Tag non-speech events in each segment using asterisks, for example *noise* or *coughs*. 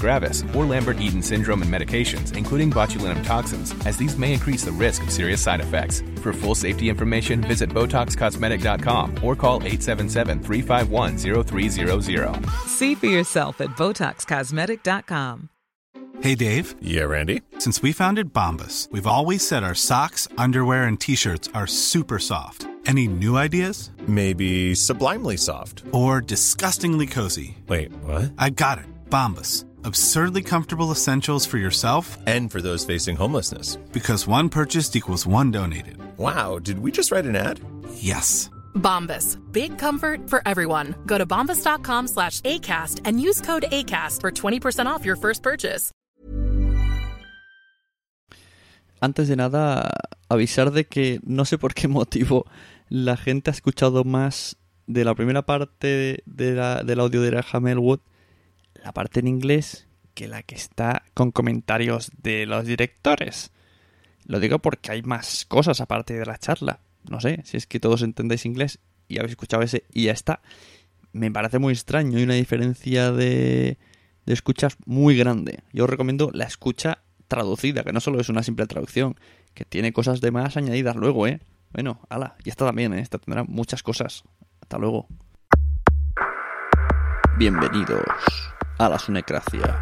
gravis, or Lambert-Eaton syndrome and medications, including botulinum toxins, as these may increase the risk of serious side effects. For full safety information, visit BotoxCosmetic.com or call 877-351-0300. See for yourself at BotoxCosmetic.com. Hey Dave. Yeah, Randy. Since we founded Bombus, we've always said our socks, underwear, and t-shirts are super soft. Any new ideas? Maybe sublimely soft. Or disgustingly cozy. Wait, what? I got it. Bombus. Absurdly comfortable essentials for yourself And for those facing homelessness. because one purchased equals one donated. Wow, did we just write an ad? Yes. Bombas. Big comfort for everyone. Go to bombas.com slash ACAST and use code ACAST for 20% off your first purchase. Antes de nada, avisar de que no sé por qué motivo la gente ha escuchado más de la primera parte de la- del audio de Graham Elwood, la parte en inglés, que la que está con comentarios de los directores. Lo digo porque hay más cosas aparte de la charla. No sé, si es que todos entendéis inglés y habéis escuchado ese y ya está. Me parece muy extraño y una diferencia de, de escuchas muy grande. Yo os recomiendo la escucha traducida, que no solo es una simple traducción, que tiene cosas de más añadidas luego, ¿eh? Bueno, ala, y esta también, ¿eh? Esta tendrá muchas cosas. Hasta luego. Bienvenidos a la Sunecracia.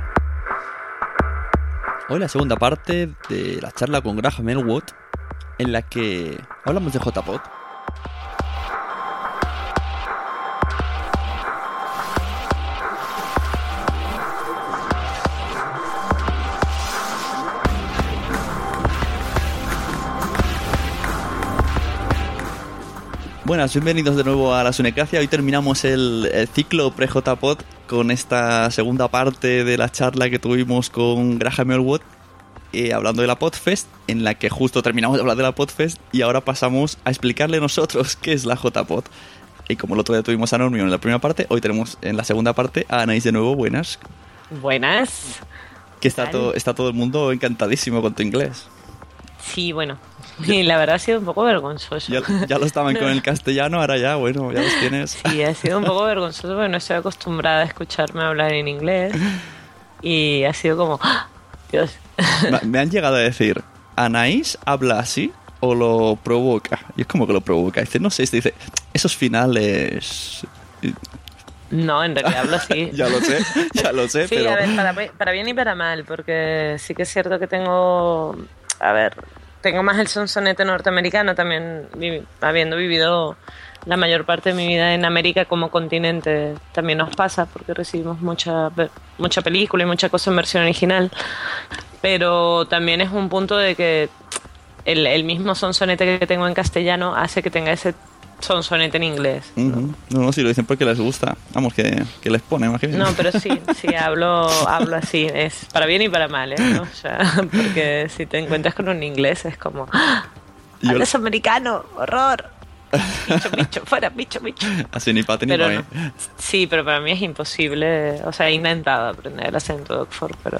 Hoy la segunda parte de la charla con Graham Elwood, en la que hablamos de JPOT. Buenas, bienvenidos de nuevo a la Sunecracia. Hoy terminamos el, el ciclo pre-JPod con esta segunda parte de la charla que tuvimos con Graham Elwood eh, hablando de la Podfest, en la que justo terminamos de hablar de la Podfest y ahora pasamos a explicarle nosotros qué es la JPod. Y como el otro día tuvimos a Normio en la primera parte, hoy tenemos en la segunda parte a Anaís de nuevo. Buenas. Buenas. Que está todo, está todo el mundo encantadísimo con tu inglés. Sí, bueno. *laughs* Y la verdad ha sido un poco vergonzoso. Ya, ya lo estaban con el *laughs* castellano, ahora ya, bueno, ya los tienes. Sí, ha sido un poco vergonzoso porque no estoy acostumbrada a escucharme hablar en inglés. Y ha sido como, ¡ah! Dios. Me- Me han llegado a decir, ¿Anaís habla así o lo provoca? Y es como que lo provoca. Dice, no sé, este dice, esos finales... No, en realidad hablo así. *laughs* ya lo sé, ya lo sé, Sí, pero... a ver, para, para bien y para mal, porque sí que es cierto que tengo, a ver, tengo más el sonsonete norteamericano también, vi- habiendo vivido la mayor parte de mi vida en América como continente, también nos pasa porque recibimos mucha, mucha película y mucha cosa en versión original, pero también es un punto de que el, el mismo sonsonete que tengo en castellano hace que tenga ese sonsonete en inglés. Ujú. No, no, si lo dicen porque les gusta. Vamos, que, que les pone, imagínate. No, pero sí, sí, *laughs* hablo, hablo así, es para bien y para mal, ¿eh? ¿no? *laughs* O sea, porque si te encuentras con un inglés es como, ¡Ah! Yo- hablas americano, horror, bicho, bicho, fuera, bicho, bicho. Así ni para ni para no. mí. Sí, pero para mí es imposible, o sea, he intentado aprender el acento de Oxford, pero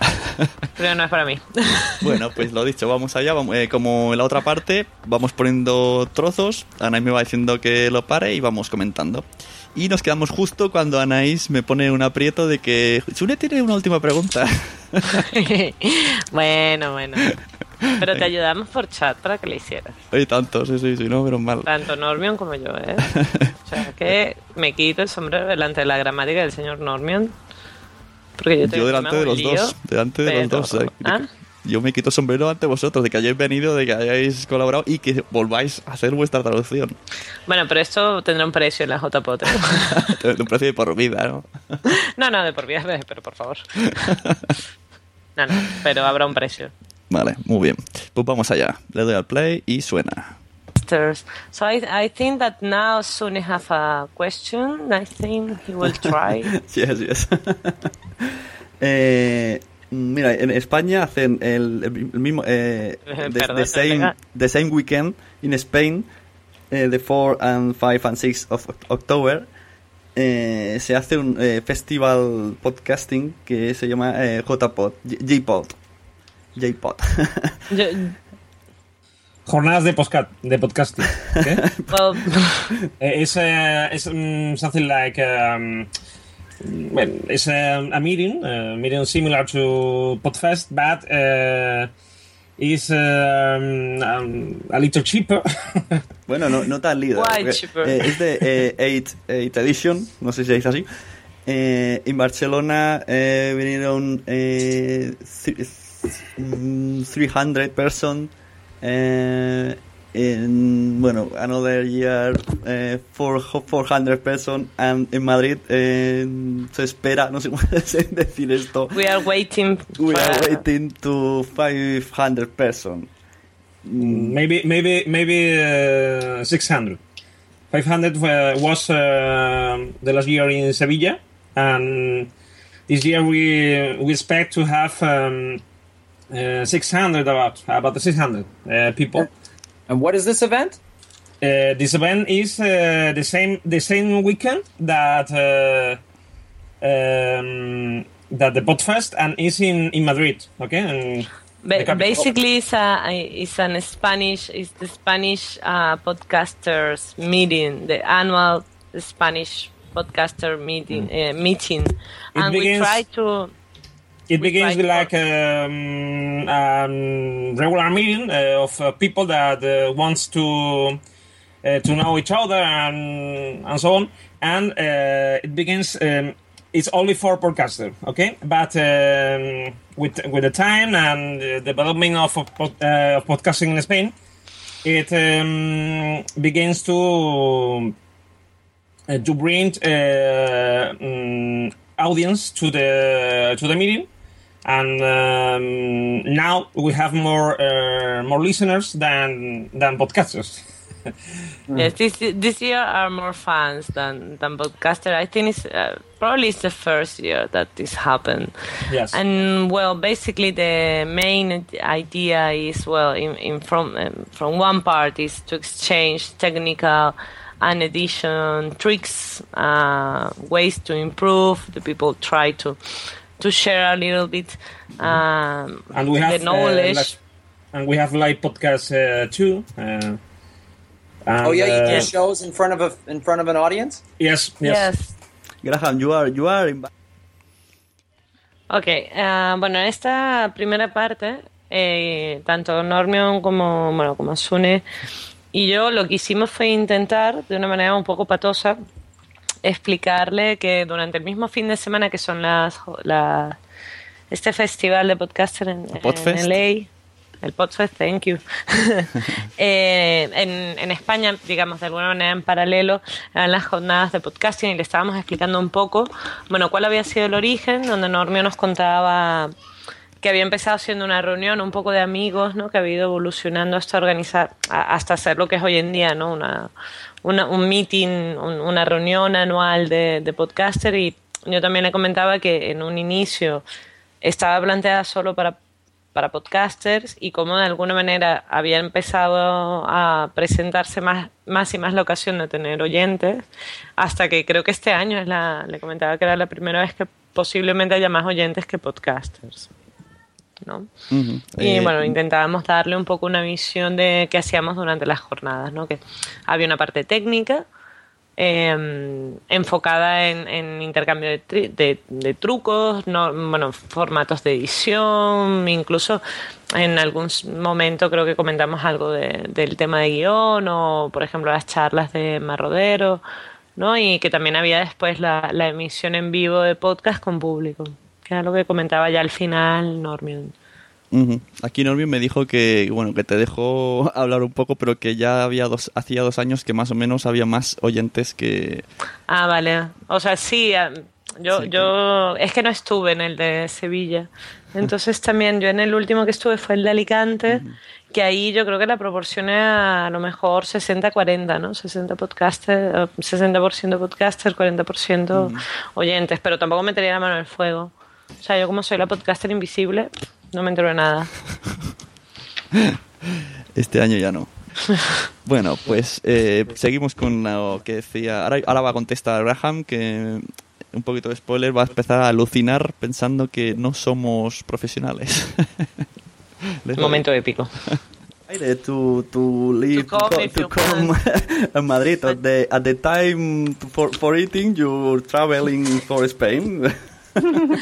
*laughs* Pero no es para mí. *laughs* Bueno, pues lo dicho, vamos allá. Vamos, eh, como en la otra parte, vamos poniendo trozos. Anaís me va diciendo que lo pare y vamos comentando. Y nos quedamos justo cuando Anaís me pone un aprieto de que Sune tiene una última pregunta. *laughs* bueno, bueno. Pero te ayudamos por chat para que le hicieras. Oye, tanto, sí, sí, sí, no, menos mal. Tanto Normion como yo, ¿eh? O sea, que me quito el sombrero delante de la gramática del señor Normion. Porque yo, te, Yo delante de los dos, delante de los dos. eh, ¿Ah? Yo me quito el sombrero ante vosotros, de que hayáis venido, de que hayáis colaborado y que volváis a hacer vuestra traducción. Bueno, pero esto tendrá un precio en la JPOT. *laughs* un precio de por vida, ¿no? *laughs* No, no, de por vida, *laughs* pero por favor. No, no, pero habrá un precio. Vale, muy bien. Pues vamos allá. Le doy al play y suena. So I, I think that now Suni have a question. I think he will try. *laughs* Yes, yes. *laughs* eh, mira, en España hacen el, el mismo. Eh, *laughs* the, Perdón, the same, the same weekend in Spain, eh, the 4 and 5 and 6 of October. eh, se hace un eh, festival podcasting que se llama eh, JPod, JPod. JPod. Jornadas de, podcast, de podcasting. Okay? *laughs* well, it's uh, it's um, something like um, well, it's a, a meeting, a meeting similar to Podfest, but uh, is um, um, a little cheaper. *laughs* Bueno, no, no tan líder. Why cheaper? eh, es de 8 edition, no sé si dice así. Eh, en Barcelona eh, vinieron eh, th- mm, 300 person. Eh, en, bueno, another year eh, four- 400 person. And in Madrid eh, se espera, no sé cómo *laughs* decir esto. we are waiting. We for- are waiting to 500 person. maybe maybe maybe uh, 600. 500 uh, was uh, the last year in Sevilla, and this year we we expect to have um, uh, 600 about about the 600 uh, people. And what is this event? Uh, this event is uh, the same the same weekend that uh, um, that the Podfest and is in, in Madrid. Okay, and Ba- basically, it's a it's an Spanish it's the Spanish uh, podcasters meeting, the annual Spanish podcaster meeting uh, meeting, and we try to It begins with like um, um, regular meeting uh, of uh, people that uh, wants to uh, to know each other and and so on. And uh, it begins. Um, it's only for podcaster, okay? But um, with with the time and the development of of, uh, podcasting in Spain, it um, begins to to bring uh, mm, audience to the to the meeting and um, now we have more uh, more listeners than than podcasters *laughs* Yes, this this year are more fans than than podcaster. I think it's uh, probably it's the first year that this happened. yes And well, basically the main idea is well, in, in from um, from one part is to exchange technical and edition tricks, uh, ways to improve. The people try to to share a little bit um, and we have the knowledge. uh, like- and we have live podcasts uh, too uh, and, oh yeah, you do uh, shows in front of a in front of an audience. yes yes, yes. Graham, you are, you are in- Ok, eh, bueno, en esta primera parte, eh, tanto Normion como, bueno, como Sune y yo lo que hicimos fue intentar, de una manera un poco patosa, explicarle que durante el mismo fin de semana que son las, las este festival de podcaster en, en. LA, el Podfest, thank you. *laughs* Eh, en, en España, digamos, de alguna manera en paralelo, eran las jornadas de podcasting y le estábamos explicando un poco, bueno, cuál había sido el origen, donde Normio nos contaba que había empezado siendo una reunión un poco de amigos, ¿no? Que había ido evolucionando hasta organizar, hasta hacer lo que es hoy en día, ¿no? Una, una- un meeting, un- una reunión anual de, de podcaster y yo también le comentaba que en un inicio estaba planteada solo para, para podcasters y como de alguna manera había empezado a presentarse más, más y más la ocasión de tener oyentes, hasta que creo que este año es la, le comentaba que era la primera vez que posiblemente haya más oyentes que podcasters. ¿No? Y Eh, bueno, intentábamos darle un poco una visión de qué hacíamos durante las jornadas, ¿no? Que había una parte técnica eh, enfocada en, en intercambio de, tri- de- de trucos, no, bueno, formatos de edición, incluso en algún momento creo que comentamos algo de- del tema de guion o, por ejemplo, las charlas de Marrodero, ¿no? Y que también había después la, la emisión en vivo de podcast con público, que era lo que comentaba ya al final Normion. Aquí Normi me dijo que, bueno, que te dejó *laughs* hablar un poco, pero que ya había dos, hacía dos años que más o menos había más oyentes que... Ah, vale. O sea, sí, ah, yo, Sí, yo es que no estuve en el de Sevilla. *laughs* Entonces también yo en el último que estuve fue el de Alicante, que ahí yo creo que la proporción era a lo mejor 60-40, ¿no? 60 podcaster, eh, 60% podcaster, 40% oyentes, pero tampoco metería la mano en el fuego. O sea, yo como soy la podcaster invisible, no me entero de nada. *laughs* Este año ya no. *laughs* Bueno, pues eh, seguimos con lo que decía. Ahora, ahora va a contestar Graham, que un poquito de spoiler, va a empezar a alucinar pensando que no somos profesionales. *laughs* Momento épico. Aire, to to live To come to you come a Madrid at the at the time for for eating you're traveling for Spain. *laughs*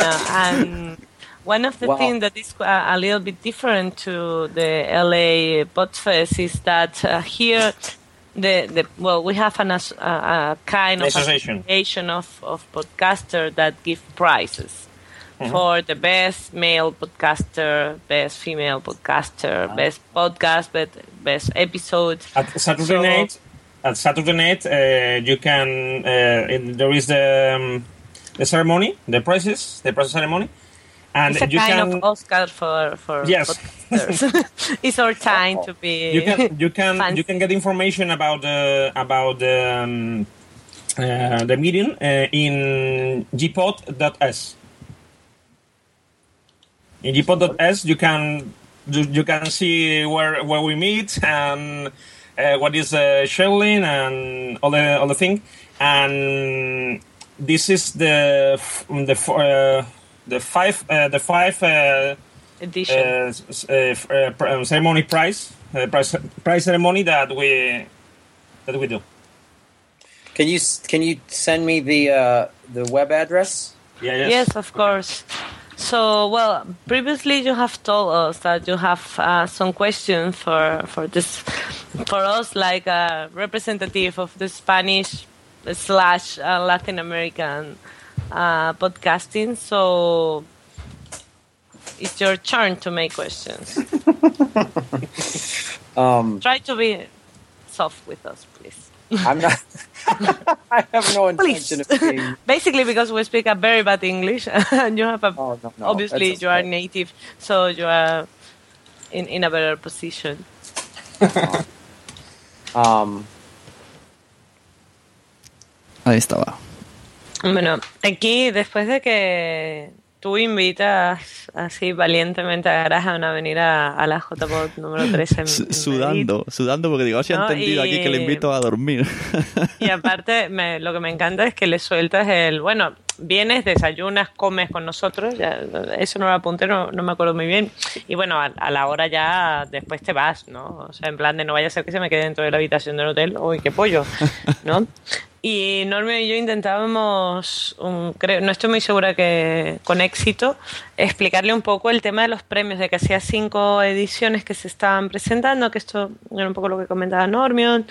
Uh, and one of the Wow. things that is uh, a little bit different to the LA Podfest is that uh, here, the, the well, we have an as, a, a kind of Association. association of, of podcasters that give prizes. For the best male podcaster, best female podcaster, best podcast, best, best episode. At Saturday So- night, at Saturday night, uh, you can. Uh, in, there is the um, the ceremony, the prizes, the prize ceremony, and It's a you kind can. of Oscar for, for Yes. *laughs* it's our time to be. *laughs* you can you can fancy. *laughs* you can get information about the about the um, uh, the meeting uh, in gpod.s. In gpod.s, you can you, you can see where where we meet and uh, what is uh, scheduling and all the all the thing. And this is the the uh, the five uh, the five. Uh, edition. uh, uh, f- uh, pr- ceremony prize, uh, prize prize ceremony that we that we do. Can you can you send me the uh, the web address? Yeah, yes. Yes, of course. So, well, previously you have told us that you have uh, some questions for for this for us, like a representative of the Spanish slash uh, Latin American uh, podcasting. So, it's your turn to make questions. *laughs* Um, Try to be soft with us, please. I'm not. *laughs* I have no Please. of being. *laughs* Basically, because we speak a very bad English, and you have a Oh, no, no, obviously you are native, so you are in in a better position. Um, Ahí estaba. Bueno, aquí después de que tú invitas así valientemente a Graham a venir a, a la JPod número 3 en, *laughs* en sudando, Madrid. sudando porque digo, si ha No, entendido aquí que le invito a dormir. Y aparte, me- lo que me encanta es que le sueltas el, bueno, vienes, desayunas, comes con nosotros, ya, eso no lo apunté, no, no me acuerdo muy bien. Y bueno, a, a la hora ya después te vas, ¿no? O sea, en plan de no vaya a ser que se me quede dentro de la habitación del hotel, uy, qué pollo, ¿no? *laughs* Y Normio y yo intentábamos, um, creo, no estoy muy segura que con éxito, explicarle un poco el tema de los premios, de que hacía cinco ediciones que se estaban presentando, que esto era un poco lo que comentaba Normion,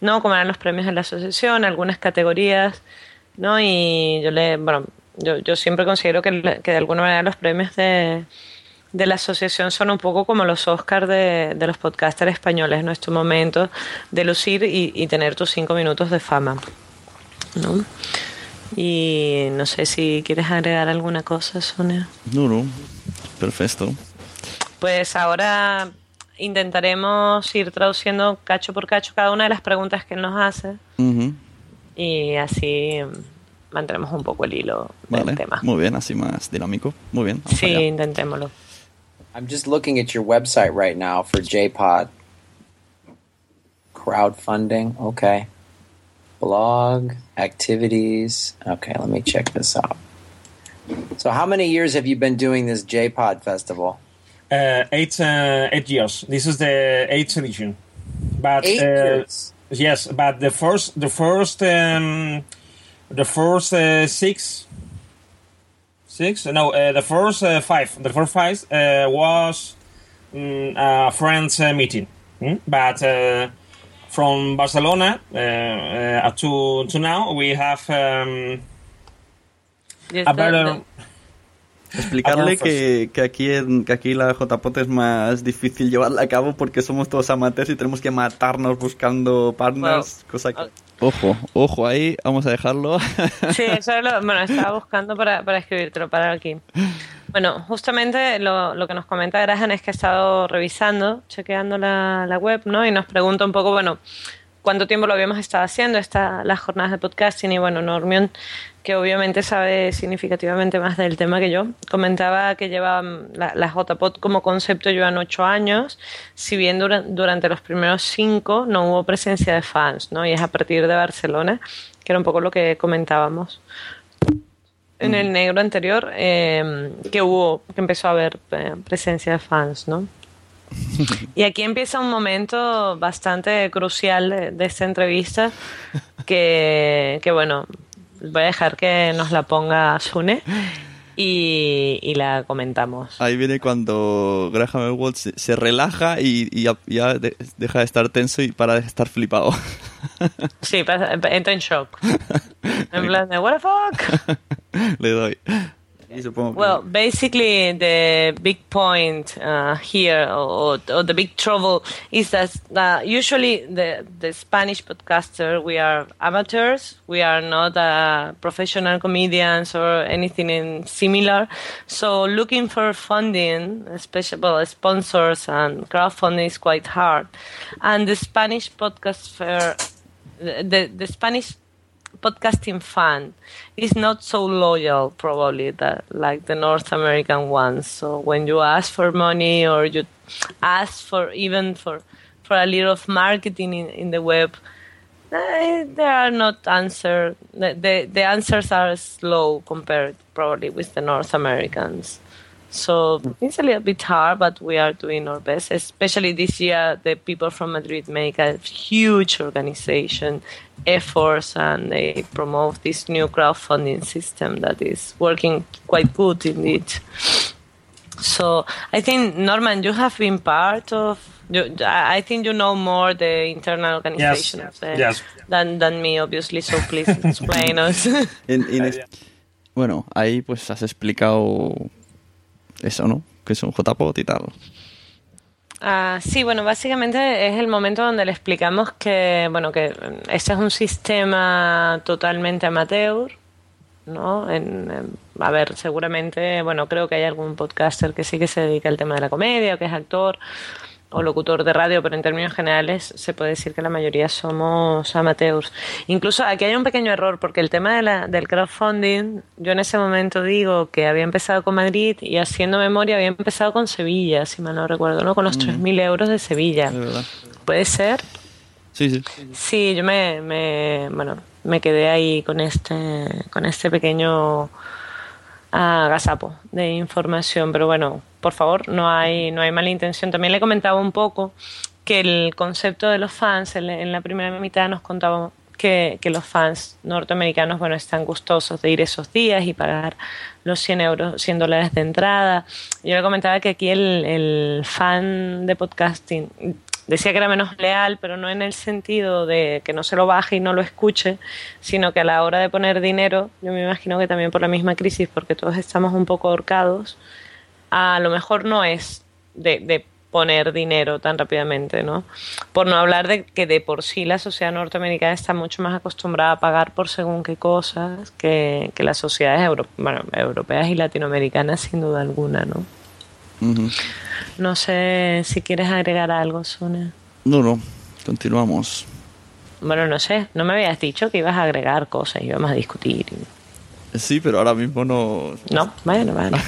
¿no? Cómo eran los premios de la asociación, algunas categorías, ¿no? Y yo le, bueno, yo, yo siempre considero que, que de alguna manera los premios de, de la asociación son un poco como los Oscars de, de los podcasters españoles, ¿no? Estos momentos de lucir y, y tener tus cinco minutos de fama, ¿no? Y no sé si quieres agregar alguna cosa, Sonia. No, no. Perfecto. Pues ahora intentaremos ir traduciendo cacho por cacho cada una de las preguntas que nos hace. Y así mantenemos un poco el hilo del tema. Muy bien, así más dinámico. Muy bien. Sí, allá. intentémoslo. I'm just looking at your website right now for JPod. Crowdfunding. Okay. Blog activities. Okay, let me check this out. So, how many years have you been doing this JPod festival? Uh, eight uh, eight years. This is the eighth edition. But Eight uh, years. Yes, but the first the first um, the first uh, six six no uh, the first uh, five the first five uh, was mm, a friends uh, meeting, Mm? but uh, from Barcelona uh, uh, to to now we have um, Yes, a the- better. Explicarle que, que aquí en, que aquí la JPOT es más difícil *laughs* llevarla a cabo porque somos todos amateurs y tenemos que matarnos buscando partners, cosa que... Ojo, ojo ahí, vamos a dejarlo. *laughs* Sí, eso es lo, bueno, estaba buscando para, para escribírtelo, para aquí. Bueno, justamente lo, lo que nos comenta Graham es que ha estado revisando, chequeando la, la web, ¿no? Y nos pregunta un poco, bueno, cuánto tiempo lo habíamos estado haciendo, esta, las jornadas de podcasting, y bueno, Normion, que obviamente sabe significativamente más del tema que yo, comentaba que lleva mm, la, la JPod como concepto llevan ocho años, si bien dura- durante los primeros cinco no hubo presencia de fans, ¿no? Y es a partir de Barcelona, que era un poco lo que comentábamos. En el negro anterior eh, que hubo que empezó a haber eh, presencia de fans no *laughs* y aquí empieza un momento bastante crucial de, de esta entrevista que, que bueno voy a dejar que nos la ponga Sune y, y la comentamos Ahí viene cuando Graham Elwood se, se relaja y, y ya, ya de- deja de estar tenso y para de estar flipado. *laughs* sí pasa- entra en shock *laughs* en plan de what the fuck *laughs* Le doy. Y supongo que- Well, basically, the big point uh, here, or, or the big trouble, is that uh, usually the the Spanish podcaster we are amateurs. We are not uh, professional comedians or anything in similar. So looking for funding, especially well, sponsors and crowdfunding is quite hard. And the Spanish podcast fair, the the Spanish podcasting fan is not so loyal probably that like the North American ones. So when you ask for money or you ask for even for for a little of marketing in, in the web, eh, there are not answer. The, the the answers are slow compared probably with the North Americans. So it's a little bit hard, but we are doing our best. Especially this year, the people from Madrid make a huge organization efforts and they promote this new crowdfunding system that is working quite good indeed. So I think Norman, you have been part of. You, I I think you know more the internal organization Yes, of the, yes. than than me, obviously. So please explain us. *laughs* En- en es- Bueno, ahí pues has explicado eso, ¿no? Que es un JPOT y tal. Ah, sí, bueno, básicamente es el momento donde le explicamos que, bueno, que este es un sistema totalmente amateur, ¿no? En, a ver, seguramente, bueno, creo que hay algún podcaster que sí que se dedica al tema de la comedia, o que es actor o locutor de radio, pero en términos generales se puede decir que la mayoría somos amateurs. Incluso aquí hay un pequeño error, porque el tema de la, del crowdfunding, yo en ese momento digo que había empezado con Madrid y haciendo memoria había empezado con Sevilla, si mal no recuerdo, ¿no? Con los 3.000 euros de Sevilla. Verdad. ¿Puede ser? Sí, sí. Sí, yo me, me, bueno, me quedé ahí con este, con este pequeño gazapo de información, pero bueno, por favor, no hay, no hay mala intención. También le comentaba un poco que el concepto de los fans, en, la primera mitad nos contaba que, que los fans norteamericanos, bueno, están gustosos de ir esos días y pagar los 100 euros, 100 dólares de entrada. Yo le comentaba que aquí el, el fan de podcasting decía que era menos leal, pero no en el sentido de que no se lo baje y no lo escuche, sino que a la hora de poner dinero, yo me imagino que también por la misma crisis, porque todos estamos un poco ahorcados, a lo mejor no es de, de poner dinero tan rápidamente, ¿no? Por no hablar de que de por sí la sociedad norteamericana está mucho más acostumbrada a pagar por según qué cosas que, que las sociedades euro- bueno, europeas y latinoamericanas sin duda alguna, ¿no? No sé si quieres agregar algo, Sune. No, no. Continuamos. Bueno, no sé, no me habías dicho que ibas a agregar cosas, íbamos a discutir. Sí, pero ahora mismo no... No, bueno, vale. *laughs*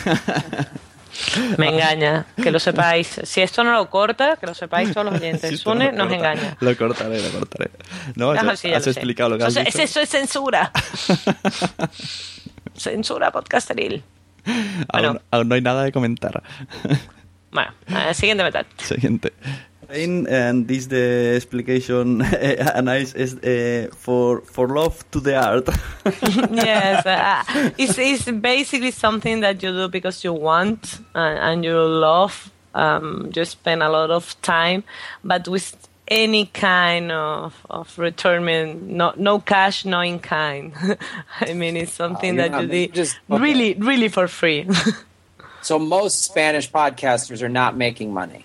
Me engaña, que lo sepáis. Si esto no lo corta, que lo sepáis todos los oyentes. *laughs* Sí, Sune no, nos corta. engaña. Lo cortaré, lo cortaré. No, Ah, has, sí, ya has lo sé. explicado lo que has Eso, dicho. eso es censura. *laughs* censura podcasteril. Aún, Bueno. aún no hay nada de comentar. Bueno, eh, siguiente metal. Siguiente. And this the explication *laughs* uh, nice is uh, for for love to the art. *laughs* yes, uh, it's, it's basically something that you do because you want and, and you love. Um, you spend a lot of time, but with any kind of, of return, no, no cash, no in kind. *laughs* I mean, it's something you're that you not- did just- okay. really, really for free. So most Spanish podcasters are not making money.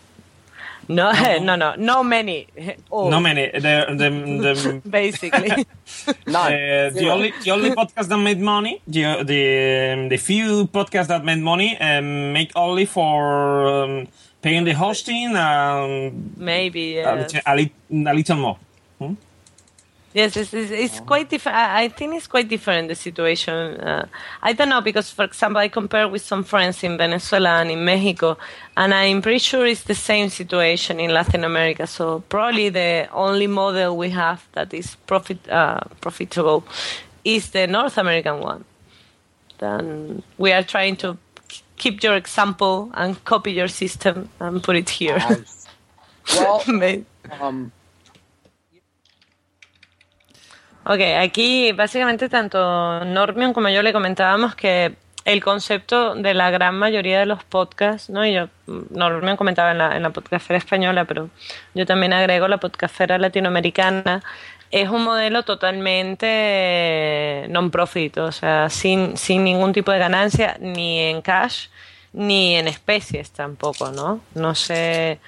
No, no, *laughs* no, no many. Oh, No many. The, the, the, *laughs* Basically. *laughs* None. Uh, the only the only podcast that made money, the the, the few podcasts that made money, um, make only for um, paying the hosting and Maybe, a, yes. lit- a, lit- a little more. Hmm? Yes, it's, it's, it's quite different. I I think it's quite different the situation. Uh, I don't know because, for example, I compare with some friends in Venezuela and in Mexico, and I'm pretty sure it's the same situation in Latin America. So probably the only model we have that is profit uh, profitable is the North American one. Then we are trying to keep your example and copy your system and put it here. Well, *laughs* um, Ok, aquí básicamente tanto Normion como yo le comentábamos que el concepto de la gran mayoría de los podcasts, ¿no? Y yo, Normion comentaba en la, en la podcastera española, pero yo también agrego la podcastera latinoamericana, es un modelo totalmente non-profit, o sea, sin, sin ningún tipo de ganancia, ni en cash, ni en especies tampoco, ¿no? No sé.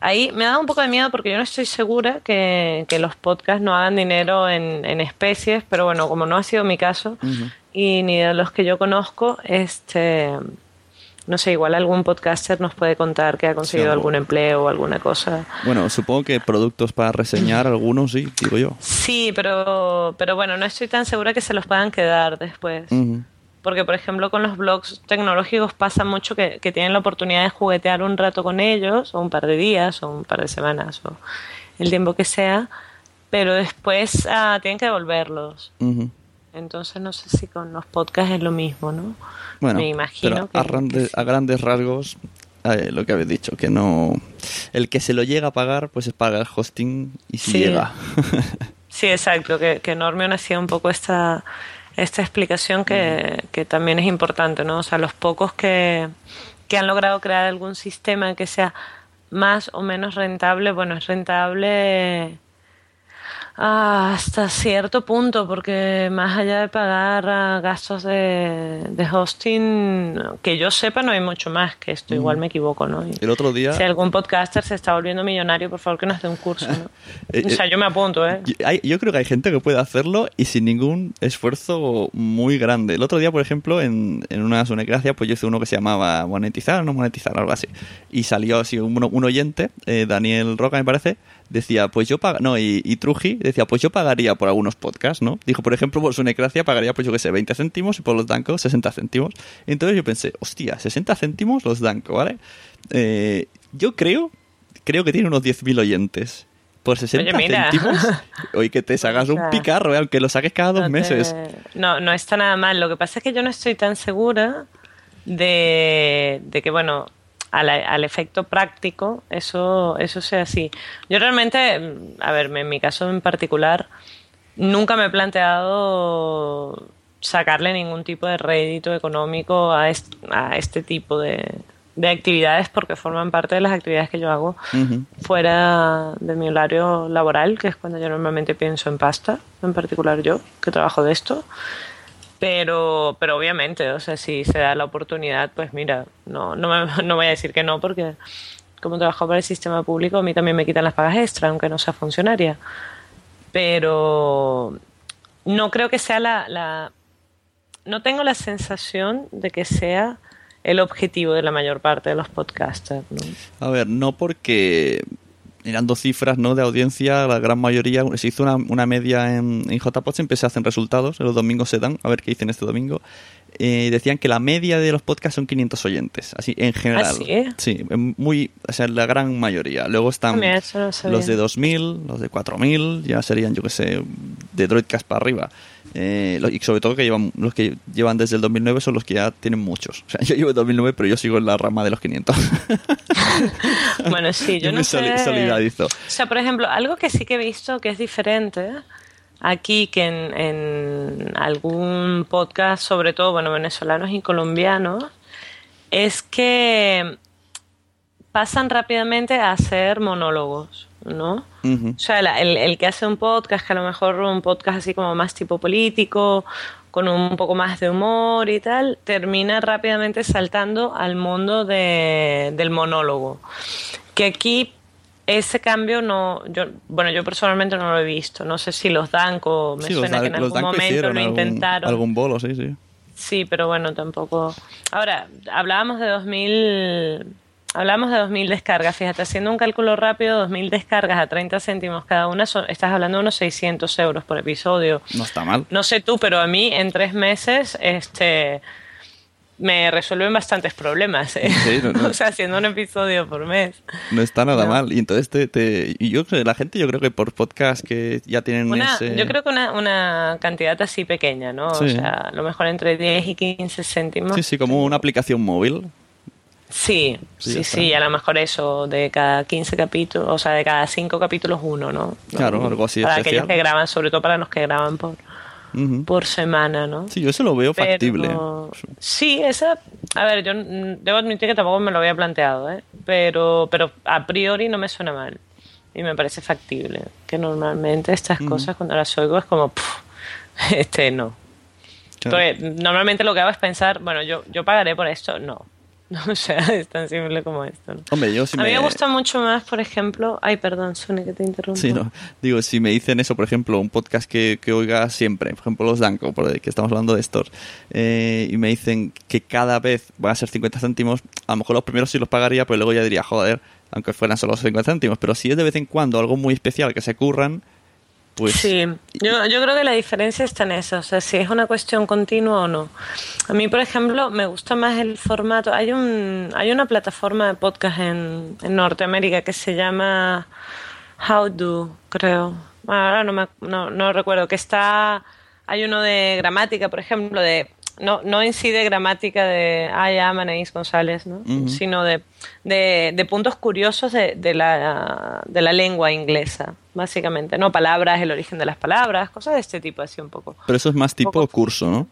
Ahí me da un poco de miedo porque yo no estoy segura que, que los podcasts no hagan dinero en, en especies, pero bueno, como no ha sido mi caso y ni de los que yo conozco, este. No sé, igual algún podcaster nos puede contar que ha conseguido Sí, algún empleo o alguna cosa. Bueno, supongo que productos para reseñar algunos, sí, digo yo. Sí, pero, pero bueno, no estoy tan segura que se los puedan quedar después. Porque, por ejemplo, con los blogs tecnológicos pasa mucho que, que tienen la oportunidad de juguetear un rato con ellos, o un par de días, o un par de semanas, o el tiempo que sea, pero después ah, tienen que devolverlos. Ujú. Entonces, no sé si con los podcasts es lo mismo, ¿no? Bueno, Me imagino pero que- a, grandes, a grandes rasgos, eh, lo que habéis dicho, que no... El que se lo llega a pagar, pues es paga el hosting y si Sí. llega. Sí, exacto, que, que Normion hacía un poco esta, esta explicación que, que también es importante, ¿no? O sea, los pocos que, que han logrado crear algún sistema que sea más o menos rentable, bueno, es rentable ah, hasta cierto punto, porque más allá de pagar ah, gastos de, de hosting, que yo sepa no hay mucho más que esto, igual me equivoco, ¿no? Y El otro día... si algún podcaster se está volviendo millonario, por favor que nos dé un curso, ¿no? *laughs* Eh, O sea, eh, yo me apunto, ¿eh? Yo- hay- yo creo que hay gente que puede hacerlo y sin ningún esfuerzo muy grande. El otro día, por ejemplo, en, en una Sunecracia, pues yo hice uno que se llamaba monetizar o no monetizar, algo así. Y salió así un, un oyente, eh, Daniel Roca me parece, decía, pues yo pag no, y, y Truji decía, pues yo pagaría por algunos podcasts, ¿no? Dijo, por ejemplo, por Sunecracia pagaría, pues yo que sé, 20 céntimos y por los Danco 60 céntimos. Entonces yo pensé, hostia, 60 céntimos los Danco, ¿vale? Eh, yo creo, creo que tiene unos 10.000 oyentes. Por 60 Oye, céntimos, *laughs* oye, que te sacas O un picarro, eh, aunque lo saques cada dos No te- meses. No, no está nada mal. Lo que pasa es que yo no estoy tan segura de, de que, bueno, al, al efecto práctico eso, eso sea así. Yo realmente, mm, a ver, en mi caso en particular, nunca me he planteado sacarle ningún tipo de rédito económico a, est- a este tipo de, de actividades porque forman parte de las actividades que yo hago fuera de mi horario laboral, que es cuando yo normalmente pienso en pasta, en particular yo, que trabajo de esto. Pero, pero obviamente, o sea, si se da la oportunidad, pues mira, no, no, me- *laughs* no voy a decir que no, porque como trabajo para el sistema público, a mí también me quitan las pagas extra, aunque no sea funcionaria. Pero no creo que sea la, la no tengo la sensación de que sea el objetivo de la mayor parte de los podcasters. A ver, no porque mirando cifras ¿no? de audiencia, la gran mayoría, se hizo una, una media en, en JPod, siempre se hacen resultados, los domingos se dan, a ver qué dicen este domingo. Eh, decían que la media de los podcasts son 500 oyentes, así en general. ¿Ah, sí? Sí, muy, o sea, la gran mayoría. Luego están Ah, mira, no los de 2000, los de 4000, ya serían, yo que sé, de Droidcast para arriba. Eh, y sobre todo que llevan los que llevan desde el 2009 son los que ya tienen muchos. *laughs* O sea, yo llevo el 2009, pero yo sigo en la rama de los 500. *laughs* Bueno, sí, *laughs* yo, Yo no sé. soli- solidarizo. O sea, por ejemplo, algo que sí que he visto que es diferente aquí que en, en algún podcast, sobre todo, bueno, venezolanos y colombianos, es que pasan rápidamente a hacer monólogos, ¿no? O sea, la- el, el que hace un podcast, que a lo mejor un podcast así como más tipo político, con un poco más de humor y tal, termina rápidamente saltando al mundo de- del monólogo. Que aquí ese cambio no, yo, bueno, yo personalmente no lo he visto. No sé si los Danco, me Sí, los, suena que en algún momento lo algún, intentaron. algún bolo, sí, sí. Sí, pero bueno, tampoco. Ahora, hablábamos de 2000. Hablamos de 2.000 descargas. Fíjate, haciendo un cálculo rápido, 2.000 descargas a 30 céntimos cada una, son, estás hablando de unos 600 euros por episodio. No está mal. No sé tú, pero a mí en tres meses este, me resuelven bastantes problemas. ¿eh? Sí, no, no. *laughs* o sea, haciendo un episodio por mes. No está nada No. mal. Y entonces te, te- y yo la gente, yo creo que por podcast que ya tienen Una, ese... Yo creo que una, una cantidad así pequeña, ¿no? Sí. O sea, a lo mejor entre 10 y 15 céntimos. Sí, sí, como una aplicación móvil. Sí, Sí, sí, sí, a lo mejor eso, de cada 15 capítulos, o sea, de cada 5 capítulos uno, ¿no? Claro, algo así Para especial. aquellos que graban, sobre todo para los que graban por, por semana, ¿no? Sí, yo eso lo veo Pero- factible. Sí, esa, a ver, yo debo admitir que tampoco me lo había planteado, ¿eh? Pero, pero a priori no me suena mal y me parece factible, que normalmente estas cosas cuando las oigo es como, "Puf, este no. Claro. Porque normalmente lo que hago es pensar, bueno, yo, yo pagaré por esto, no. *laughs* O sea, es tan simple como esto. ¿no? Hombre, yo si a mí me... me gusta mucho más, por ejemplo, ay, perdón, Sony, que te interrumpo. Sí, no. Digo, si me dicen eso, por ejemplo, un podcast que, que oiga siempre, por ejemplo, los Danco, por el que estamos hablando de estos, eh, y me dicen que cada vez van a ser 50 céntimos, a lo mejor los primeros sí los pagaría, pero luego ya diría, joder, aunque fueran solo 50 céntimos, pero si es de vez en cuando algo muy especial que se curran, pues... Sí, yo, yo creo que la diferencia está en eso, o sea, si es una cuestión continua o no. A mí, por ejemplo, me gusta más el formato. Hay un hay una plataforma de podcast en, en Norteamérica que se llama How Do, creo. Ahora no, me, no, no recuerdo, que está... Hay uno de gramática, por ejemplo, de... No, no en sí de gramática de am Anaís González, ¿no? Sino de, de, de puntos curiosos de, de, la, de la lengua inglesa, básicamente, ¿no? Palabras, el origen de las palabras, cosas de este tipo, así un poco. Pero eso es más tipo Poco- curso, ¿no?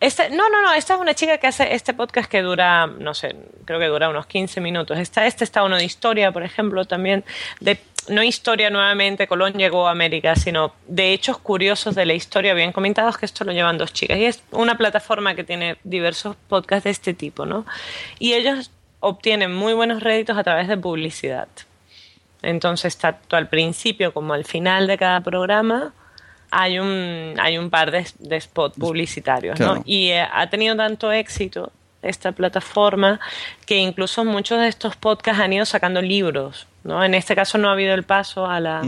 Este, no, no, no, esta es una chica que hace este podcast que dura, no sé, creo que dura unos 15 minutos. Está, este está uno de historia, por ejemplo, también, de no historia nuevamente, Colón llegó a América, sino de hechos curiosos de la historia bien comentados, que esto lo llevan dos chicas. Y es una plataforma que tiene diversos podcasts de este tipo, ¿no? Y ellos obtienen muy buenos réditos a través de publicidad. Entonces, tanto al principio como al final de cada programa hay un, hay un par de, de spots publicitarios, Claro. ¿no? Y eh, ha tenido tanto éxito esta plataforma que incluso muchos de estos podcasts han ido sacando libros, ¿no? En este caso no ha habido el paso a la,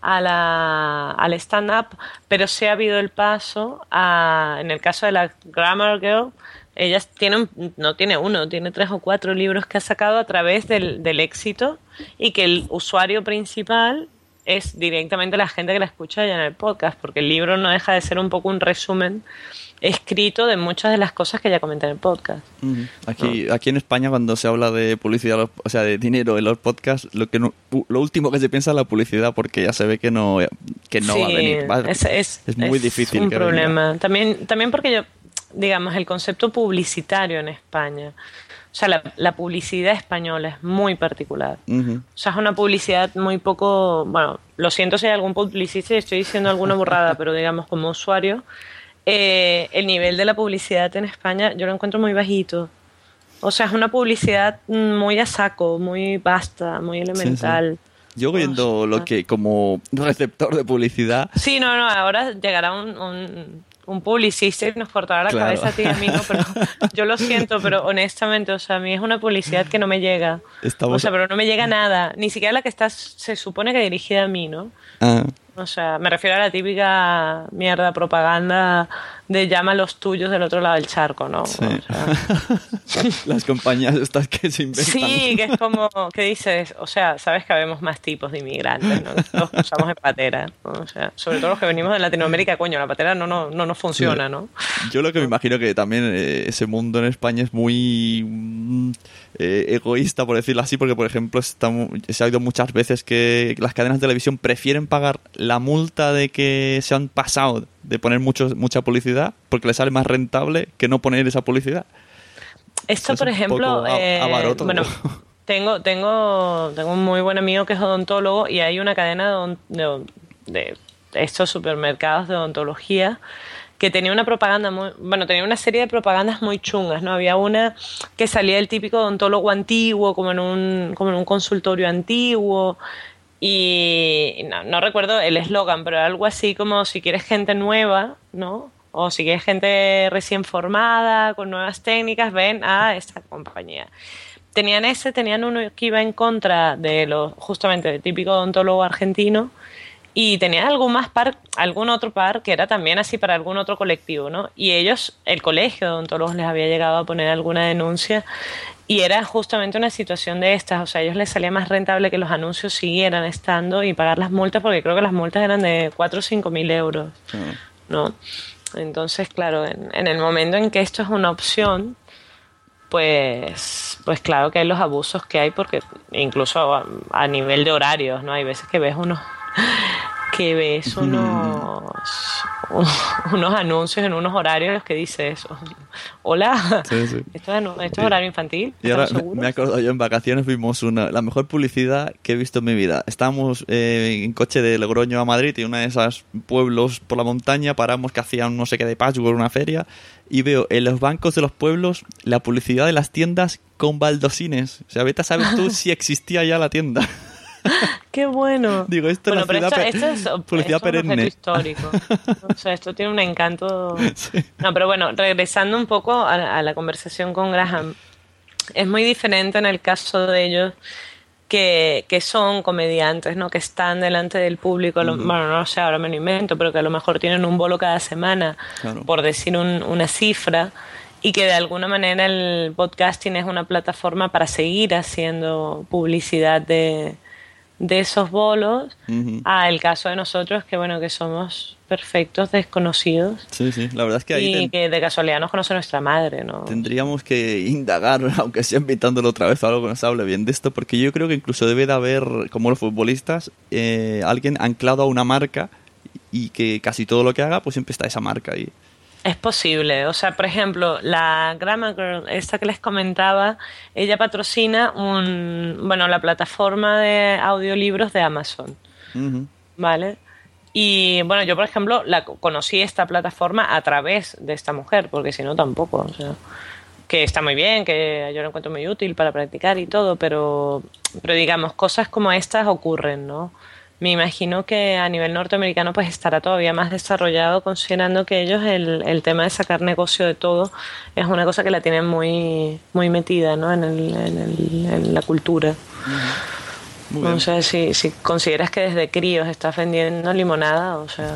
a la, al stand-up, pero sí ha habido el paso a, en el caso de la Grammar Girl, ella tiene no tiene uno, tiene tres o cuatro libros que ha sacado a través del, del éxito y que el usuario principal es directamente la gente que la escucha ya en el podcast, porque el libro no deja de ser un poco un resumen escrito de muchas de las cosas que ella comenta en el podcast. Aquí, aquí en España cuando se habla de publicidad, o sea, de dinero en los podcasts, lo que no- lo último que se piensa es la publicidad porque ya se ve que no que no va a venir. Va- Es, es- es muy es difícil un que venga. problema. También, también porque yo, digamos, el concepto publicitario en España, o sea, la, la publicidad española es muy particular. Ujú. O sea, es una publicidad muy poco. Bueno, lo siento si hay algún publicista y estoy diciendo alguna burrada, *laughs* pero digamos, como usuario, eh, el nivel de la publicidad en España yo lo encuentro muy bajito. O sea, es una publicidad muy a saco, muy vasta, muy elemental. Yo viendo lo que como receptor de publicidad, Sí, no, no, ahora llegará un, un, un publicista y nos cortará la Claro. cabeza a ti y a mí, ¿no? pero *laughs* yo lo siento, pero honestamente, o sea, a mí es una publicidad que no me llega. Estamos- O sea, pero no me llega nada, ni siquiera la que está, se supone que dirigida a mí, ¿no? ah, O sea, me refiero a la típica mierda propaganda de llama a los tuyos del otro lado del charco, ¿no? Sí. O sea, *laughs* Las compañías estas que se inventan. Sí, que es como, ¿qué dices? O sea, sabes que habemos más tipos de inmigrantes, ¿no? Todos usamos en patera, ¿no? O sea, sobre todo los que venimos de Latinoamérica, coño, la patera no, no, no nos funciona, ¿no? Yo lo que me imagino que también eh, ese mundo en España es muy mm, eh, egoísta, por decirlo así, porque, por ejemplo, está se ha oído muchas veces que las cadenas de televisión prefieren pagar la multa de que se han pasado de poner mucho, mucha publicidad porque les sale más rentable que no poner esa publicidad. Esto, Es por ejemplo, eh, bueno, *laughs* tengo, tengo, tengo un muy buen amigo que es odontólogo y hay una cadena de, de- de estos supermercados de odontología que tenía una propaganda muy, bueno, tenía una serie de propagandas muy chungas, ¿no? Había una que salía el típico odontólogo antiguo, como en un, como en un consultorio antiguo, y no, no recuerdo el eslogan, pero algo así como si quieres gente nueva, ¿no? O si quieres gente recién formada, con nuevas técnicas, ven a esta compañía. Tenían ese, tenían uno que iba en contra de los, justamente, del típico odontólogo argentino, y tenían algún más par, algún otro par que era también así para algún otro colectivo, ¿no? Y ellos, el colegio de odontólogos les había llegado a poner alguna denuncia y era justamente una situación de estas, o sea, a ellos les salía más rentable que los anuncios siguieran estando y pagar las multas porque creo que las multas eran de 4 o 5 mil euros, ¿no? Entonces, claro, en, en el momento en que esto es una opción, pues, pues claro que hay los abusos que hay porque incluso a, a nivel de horarios, ¿no? Hay veces que ves unos *laughs* que ves unos *laughs* unos anuncios en unos horarios que dices hola Sí, sí. *laughs* esto es, esto es horario infantil Y ahora ¿Estamos me, seguros? me he acordado yo en vacaciones vimos una, la mejor publicidad que he visto en mi vida. Estábamos eh, en coche de Logroño a Madrid y una de esos pueblos por la montaña paramos que hacían no sé qué de patchwork, una feria y veo en los bancos de los pueblos la publicidad de las tiendas con baldosines. O sea, vete a saber tú si existía ya la tienda. *laughs* qué bueno. Digo, esto bueno es pero la esto, publicidad, esto es, pe- *laughs* publicidad esto es un histórico. *laughs* O sea esto tiene un encanto. No pero bueno regresando un poco a, a la conversación con Graham es muy diferente en el caso de ellos que, que son comediantes, ¿no? Que están delante del público, lo- bueno, no sé, ahora me lo invento, pero que a lo mejor tienen un bolo cada semana, Claro. por decir un- una cifra, y que de alguna manera el podcasting es una plataforma para seguir haciendo publicidad de, de esos bolos, Ujú. a el caso de nosotros, que bueno, que somos perfectos desconocidos Sí, sí, la verdad es que ahí y ten- que de casualidad nos conoce nuestra madre, ¿no? tendríamos que indagar, *laughs* aunque sea invitándolo otra vez o algo que nos hable bien de esto, porque yo creo que incluso debe de haber, como los futbolistas, eh, alguien anclado a una marca y que casi todo lo que haga, pues siempre está esa marca ahí. Es posible. O sea, por ejemplo, la Grammar Girl, esta que les comentaba, ella patrocina un, bueno, la plataforma de audiolibros de Amazon. ¿vale? Y bueno, yo por ejemplo la co- conocí esta plataforma a través de esta mujer, porque si no tampoco, o sea, que está muy bien, que yo lo encuentro muy útil para practicar y todo, pero, pero digamos, cosas como estas ocurren, ¿no? Me imagino que a nivel norteamericano pues estará todavía más desarrollado considerando que ellos el, el tema de sacar negocio de todo es una cosa que la tienen muy, muy metida ¿no? en, el, en, el- en la cultura. Muy sea, si, si consideras que desde críos estás vendiendo limonada, o sea,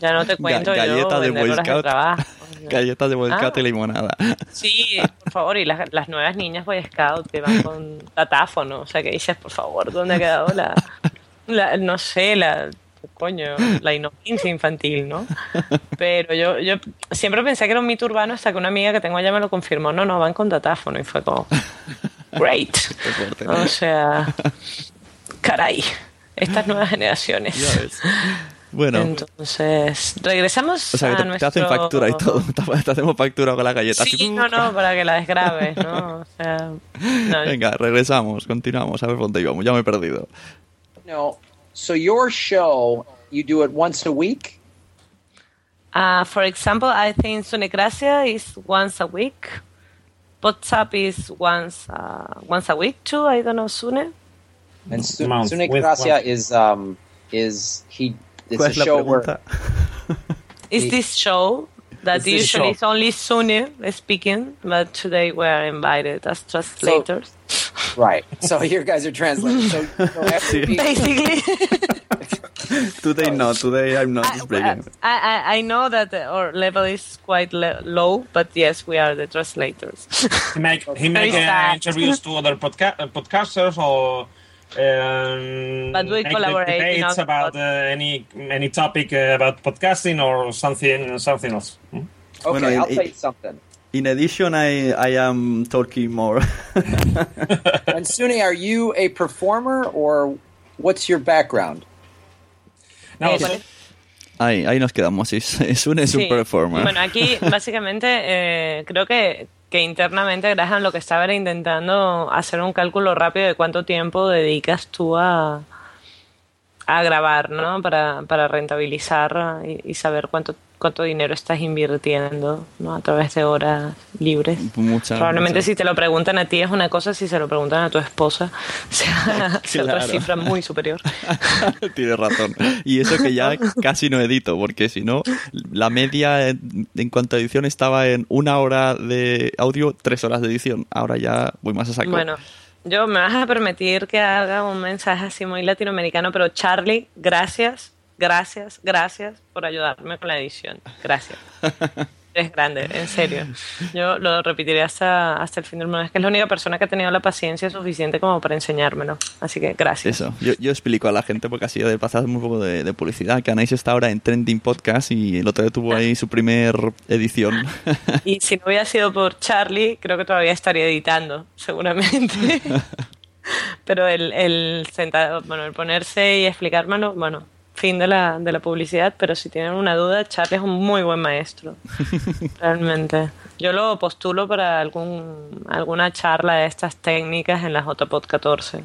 ya no te Ga- cuento yo galleta de Boy Scout. trabajo. Galletas de volcate Ah. y limonada. Sí, por favor, y las, las nuevas niñas Boy Scout que van con datáfono, o sea, que dices, por favor, ¿dónde ha quedado la, la no sé, la, coño, la inocencia infantil, ¿no? Pero yo, yo siempre pensé que era un mito urbano hasta que una amiga que tengo allá me lo confirmó, no, no, van con datáfono, y fue como, great. *laughs* O sea, caray, estas nuevas generaciones. Bueno, Entonces, regresamos o sea que a te, te nuestro... hacen factura y todo. Te, *laughs* te hacemos factura con la galleta. Sí, no, no, para que la desgrabes, ¿no? O sea, no, Venga, regresamos, continuamos. A ver dónde íbamos. Ya me he perdido. No. So your show, you do it once a week? Uh, for example, I think Sunecracia is once a week. WhatsApp is once uh, once a week too. I don't know Sune. And Su- Month, Sune Gracia is um is he it's ¿Cuál a es show where pregunta? *laughs* Is this show that Is this usually show- is only Sune speaking, but today we are invited as translators. Right. So *laughs* you guys are translating. So, so every week, Basically, today no, today I'm not I, breaking. I, I, I know that our level is quite le- low, but yes, we are the translators. *laughs* He make he make uh, interviews to other podca- uh, podcasters or. Um, But we collaborate in debates other about uh, any any topic uh, about podcasting or something something else. Hmm? Okay, Bueno, I'll y- tell you something. In addition, I I am talking more. *laughs* And Sune, are you a performer or what's your background? No, ahí, ahí nos quedamos. Es, es un, es un Sí. performer. Bueno, aquí *laughs* básicamente eh, creo que, que internamente Graham lo que estaba era intentando hacer un cálculo rápido de cuánto tiempo dedicas tú a, a grabar, ¿no? Para, para rentabilizar y, y saber cuánto, cuánto dinero estás invirtiendo, ¿no? A través de horas libres. Mucha- Probablemente si te lo preguntan a ti es una cosa, si se lo preguntan a tu esposa, *laughs* sea, *laughs* sea otra cifra muy superior. *laughs* Tienes razón. Y eso que ya casi no edito, porque si no, la media en, en cuanto a edición estaba en una hora de audio, tres horas de edición. Ahora ya voy más a saco. Bueno, yo me vas a permitir que haga un mensaje así muy latinoamericano, pero Charlie, gracias, gracias, gracias por ayudarme con la edición. Gracias. *laughs* Eres grande, en serio. Yo lo repetiré hasta, hasta el fin del mundo. Es que es la única persona que ha tenido la paciencia suficiente como para enseñármelo. Así que gracias. Eso, yo, yo explico a la gente porque así de pasar un poco de, de publicidad. Que Anais está ahora en Trending Podcast y el otro día tuvo ahí su primer edición. Y si no hubiera sido por Charlie, creo que todavía estaría editando, seguramente. *laughs* Pero el, el sentado, bueno, el ponerse y explicármelo, bueno, fin de la, de la publicidad, pero si tienen una duda, Charlie es un muy buen maestro. *laughs* Realmente. Yo lo postulo para algún, alguna charla de estas técnicas en la JPod 14.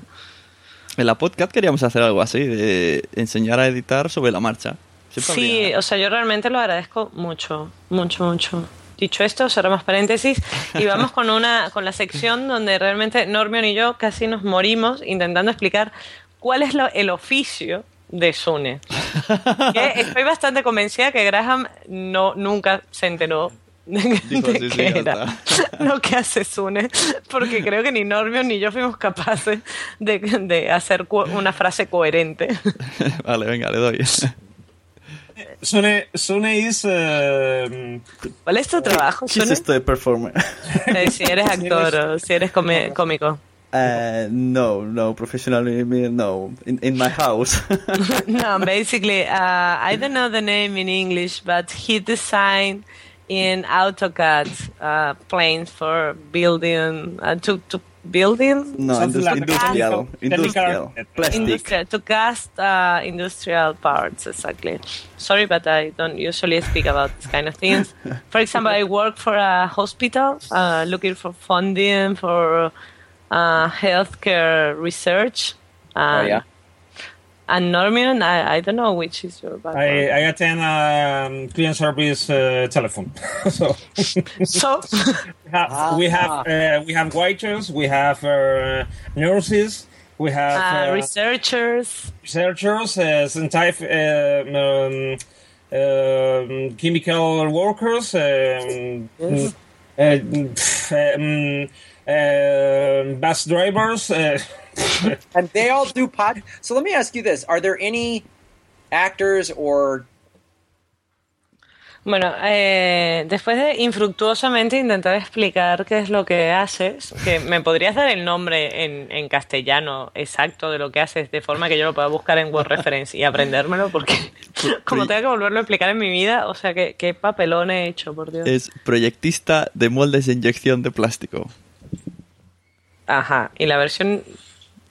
En la podcast queríamos hacer algo así, de enseñar a editar sobre la marcha. Siempre Sí, habría- o sea, yo realmente lo agradezco mucho, mucho, mucho. Dicho esto, cerramos paréntesis y vamos con una con la sección donde realmente Normion y yo casi nos morimos intentando explicar cuál es lo- el oficio de Sune. Que *laughs* estoy bastante convencida que Graham no nunca se enteró de, Dijo, de sí, sí, qué ya era lo que hace Sune, porque creo que ni Normion ni yo fuimos capaces de, de hacer una frase coherente. *laughs* vale, venga, le doy. Sune, Sune is um, ¿Cuál es tu trabajo, ¿Qué es Sune? performer? Eh, si eres actor o si eres come- cómico. Uh, no, no, professionally, no. In, in my house. *laughs* No, basically, uh, I don't know the name in English, but he designed in AutoCAD uh, planes for building, uh, to, to building, no, Something indus- like industrial. technical- technical Industrial. Plastic. industrial, to cast uh, industrial parts, exactly. Sorry, but I don't usually speak about this kind of things. *laughs* For example, I work for a hospital uh, looking for funding for uh, healthcare research. Oh And- yeah. And Norman, I, I don't know which is your background. I, I attend um, client service uh, telephone. *laughs* so So, *laughs* we have we have uh, we have waiters, we have uh, nurses, we have uh, uh, researchers, researchers, uh, scientific, uh, um, um, chemical workers, um, Yes. uh, pff, um, uh, bus drivers. Uh, *laughs* And they all do pod. So let me ask you this: Are there any actors or Bueno, eh, después de infructuosamente intentar explicar qué es lo que haces, que me podrías dar el nombre en, en castellano exacto de lo que haces, de forma que yo lo pueda buscar en Word Reference y aprendérmelo, porque *laughs* como tengo que volverlo a explicar en mi vida, o sea, que qué papelón he hecho, por Dios. Es proyectista de moldes de inyección de plástico. Ajá, y la versión...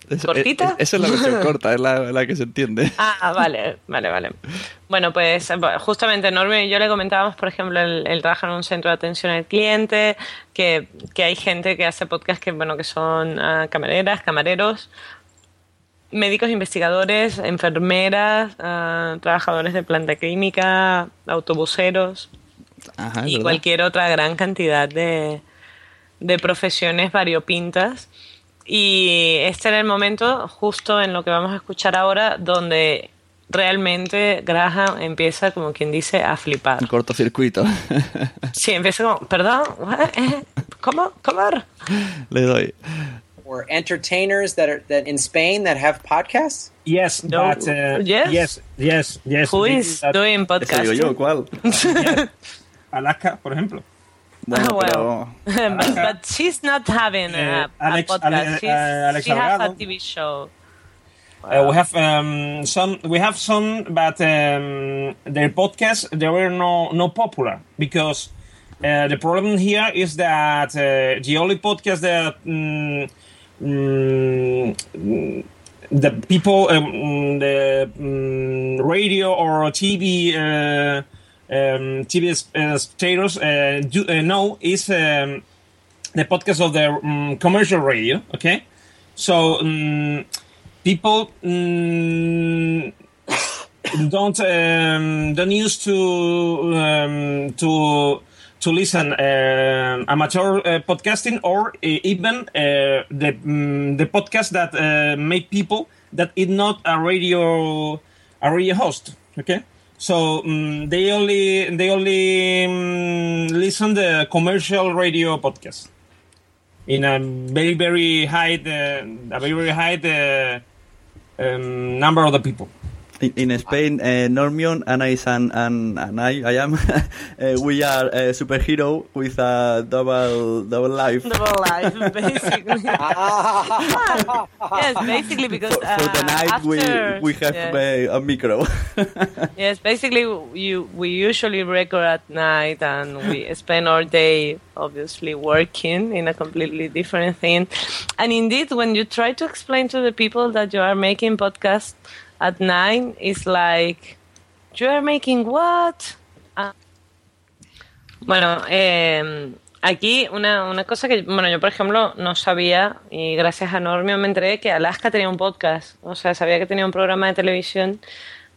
Es- ¿Cortita? es- esa es la versión *laughs* corta, es la, la que se entiende. Ah, vale, vale, vale. Bueno, pues eh, justamente Norme y yo le comentábamos, por ejemplo, él, él trabaja en un centro de atención al cliente, que, que hay gente que hace podcast que, bueno, que son ah, camareras, camareros, médicos investigadores, enfermeras, ah, trabajadores de planta clínica, autobuseros Ajá, y verdad. cualquier otra gran cantidad de, de profesiones variopintas. Y este era el momento, justo en lo que vamos a escuchar ahora, donde realmente Graham empieza, como quien dice, a flipar. Un cortocircuito. *laughs* Sí, empieza como, perdón? Eh, ¿cómo? ¿Cómo? Le doy. or entertainers that are that in Spain that have podcasts? Yes, No. but uh, Yes? yes, yes, yes. Who is do that. doing Eso digo yo? ¿cuál? *laughs* Alaska, por ejemplo. Bueno, Ah, well. pero- *laughs* but, but she's not having Eh, a, Alex- a podcast. Ale- uh, Alex she has a TV show. Uh, we have um, some. We have some, but um, their podcasts they were no no popular because uh, the problem here is that uh, the only podcast that mm, mm, mm, the people um, the mm, radio or TV uh, um, TV spectators do know is um, the podcast of the um, commercial radio. Okay, so. Um, people mm, *coughs* don't um, don't used to um, to to listen uh, amateur uh, podcasting or uh, even uh, the mm, the podcast that uh, make people that is not a radio a radio host. Okay. So mm they only they only mm, listen the commercial radio podcast in a very very high uh, a very high uh, um, number of the people. In, in Spain, uh, Normion, Anais, and, and, and I, I am, uh, *laughs* we are a superhero with a double double life. *laughs* Double life, basically. *laughs* yes, basically because For uh, the night, after, we we have yes. uh, a micro. Yes, basically you we usually record at night and we spend our day obviously working in a completely different thing. And indeed when you try to explain to the people that you are making podcast at night it's like you are making what? Ah. Bueno, eh, aquí una, una cosa que, bueno, yo por ejemplo no sabía y gracias a Normio me enteré que Alaska tenía un podcast, o sea, sabía que tenía un programa de televisión,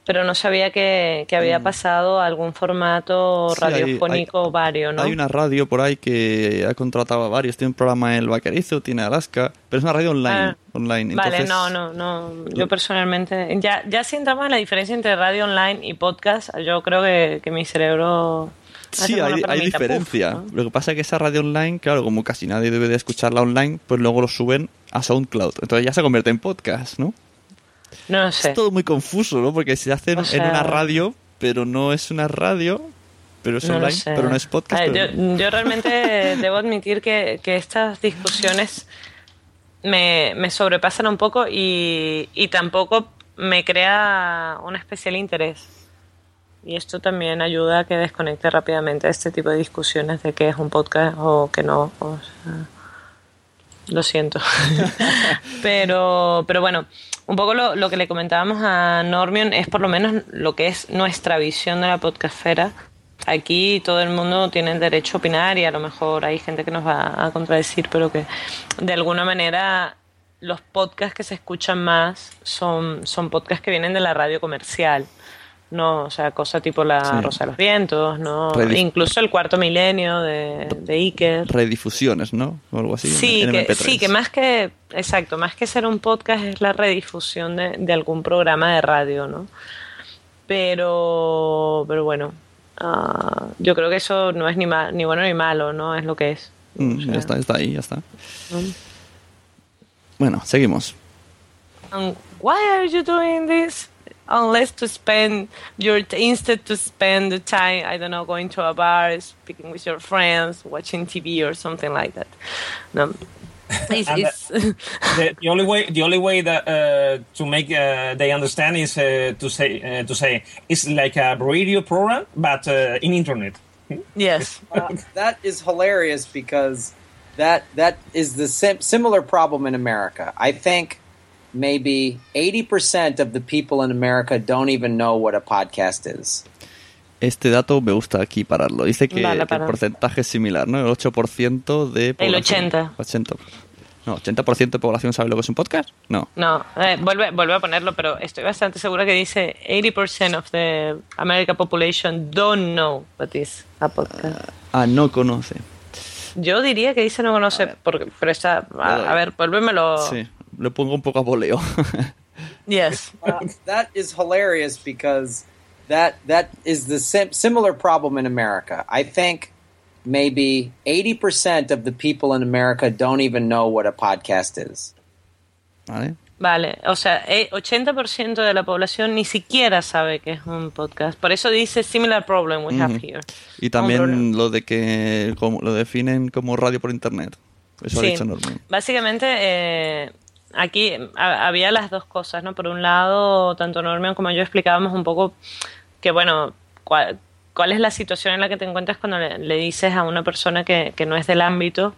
pero no sabía que, que había pasado a algún formato Mm. Sí, hay- radiofónico vario, ¿no? Hay una radio por ahí que ha contratado a varios. Tiene un programa en el Vaquerizo, tiene Alaska, pero es una radio online. Ah, online. Vale, no, no, no. Yo personalmente, ya, ya si entramos en la diferencia entre radio online y podcast, yo creo que, que mi cerebro... Sí, hay, hay puff, diferencia. ¿no? Lo que pasa es que esa radio online, claro, como casi nadie debe de escucharla online, pues luego lo suben a SoundCloud. Entonces ya se convierte en podcast, ¿no? No sé. Es todo muy confuso, ¿no? Porque se hace O en sea- una radio, pero no es una radio, pero es No online, sé. pero no es podcast. Pero- yo, yo realmente *laughs* debo admitir que, que estas discusiones me, me sobrepasan un poco y, y tampoco me crea un especial interés. Y esto también ayuda a que desconecte rápidamente este tipo de discusiones de qué es un podcast o que no. O sea, lo siento. *laughs* pero, pero bueno, un poco lo, lo que le comentábamos a Normion es por lo menos lo que es nuestra visión de la podcastfera. Aquí todo el mundo tiene el derecho a opinar y a lo mejor hay gente que nos va a contradecir, pero que de alguna manera los podcasts que se escuchan más son, son podcasts que vienen de la radio comercial. No, o sea, cosa tipo La Sí. Rosa de los Vientos, ¿no? Redif- Incluso el cuarto milenio de, de Iker. Redifusiones, ¿no? O algo así. Sí, en que, MP3. sí, que más que, exacto, más que ser un podcast es la redifusión de, de algún programa de radio, ¿no? Pero, pero bueno, ah, yo creo que eso no es ni, ma- ni bueno ni malo, ¿no? Es lo que es. Mm, O sea, ya está, está ahí, ya está. Bueno, seguimos. Um, why are you doing this? Unless to spend your instead to spend the time, I don't know, going to a bar, speaking with your friends, watching TV or something like that. No, *laughs* it's, uh, it's *laughs* the, the only way the only way that uh, to make uh, they understand is uh, to say uh, to say it's like a radio program but uh, in internet. yes. *laughs* Uh, that is hilarious because that that is the sim- similar problem in America. I think maybe 80% of the people in America don't even know what a podcast is. Este dato me gusta aquí pararlo. Dice que, Vale, que el para. porcentaje es similar, ¿no? El 8% de población. 80. 80. No, 80% de población sabe lo que es un podcast. No. No, eh, vuelve, vuelve a ponerlo, pero estoy bastante segura que dice 80% of the American population don't know what is a podcast. Ah, no conoce. Yo diría que dice no conoce, porque, pero está, a, a ver, vuélvemelo. Sí, le pongo un poco a voleo. *laughs* Yes. Uh, that is hilarious because that that is the sim- similar problem in America. I think maybe 80% of the people in America don't even know what a podcast is. ¿Vale? Vale, o sea, eh, 80% de la población ni siquiera sabe que es un podcast. Por eso dice similar problem we have Ujú. here. Y también lo de que como, lo definen como radio por internet. Eso Sí. ha dicho Norman. Básicamente, eh, aquí ha- había las dos cosas, ¿no? Por un lado, tanto Norman como yo explicábamos un poco que, bueno, cuál, cuál es la situación en la que te encuentras cuando le, le dices a una persona que, que no es del ámbito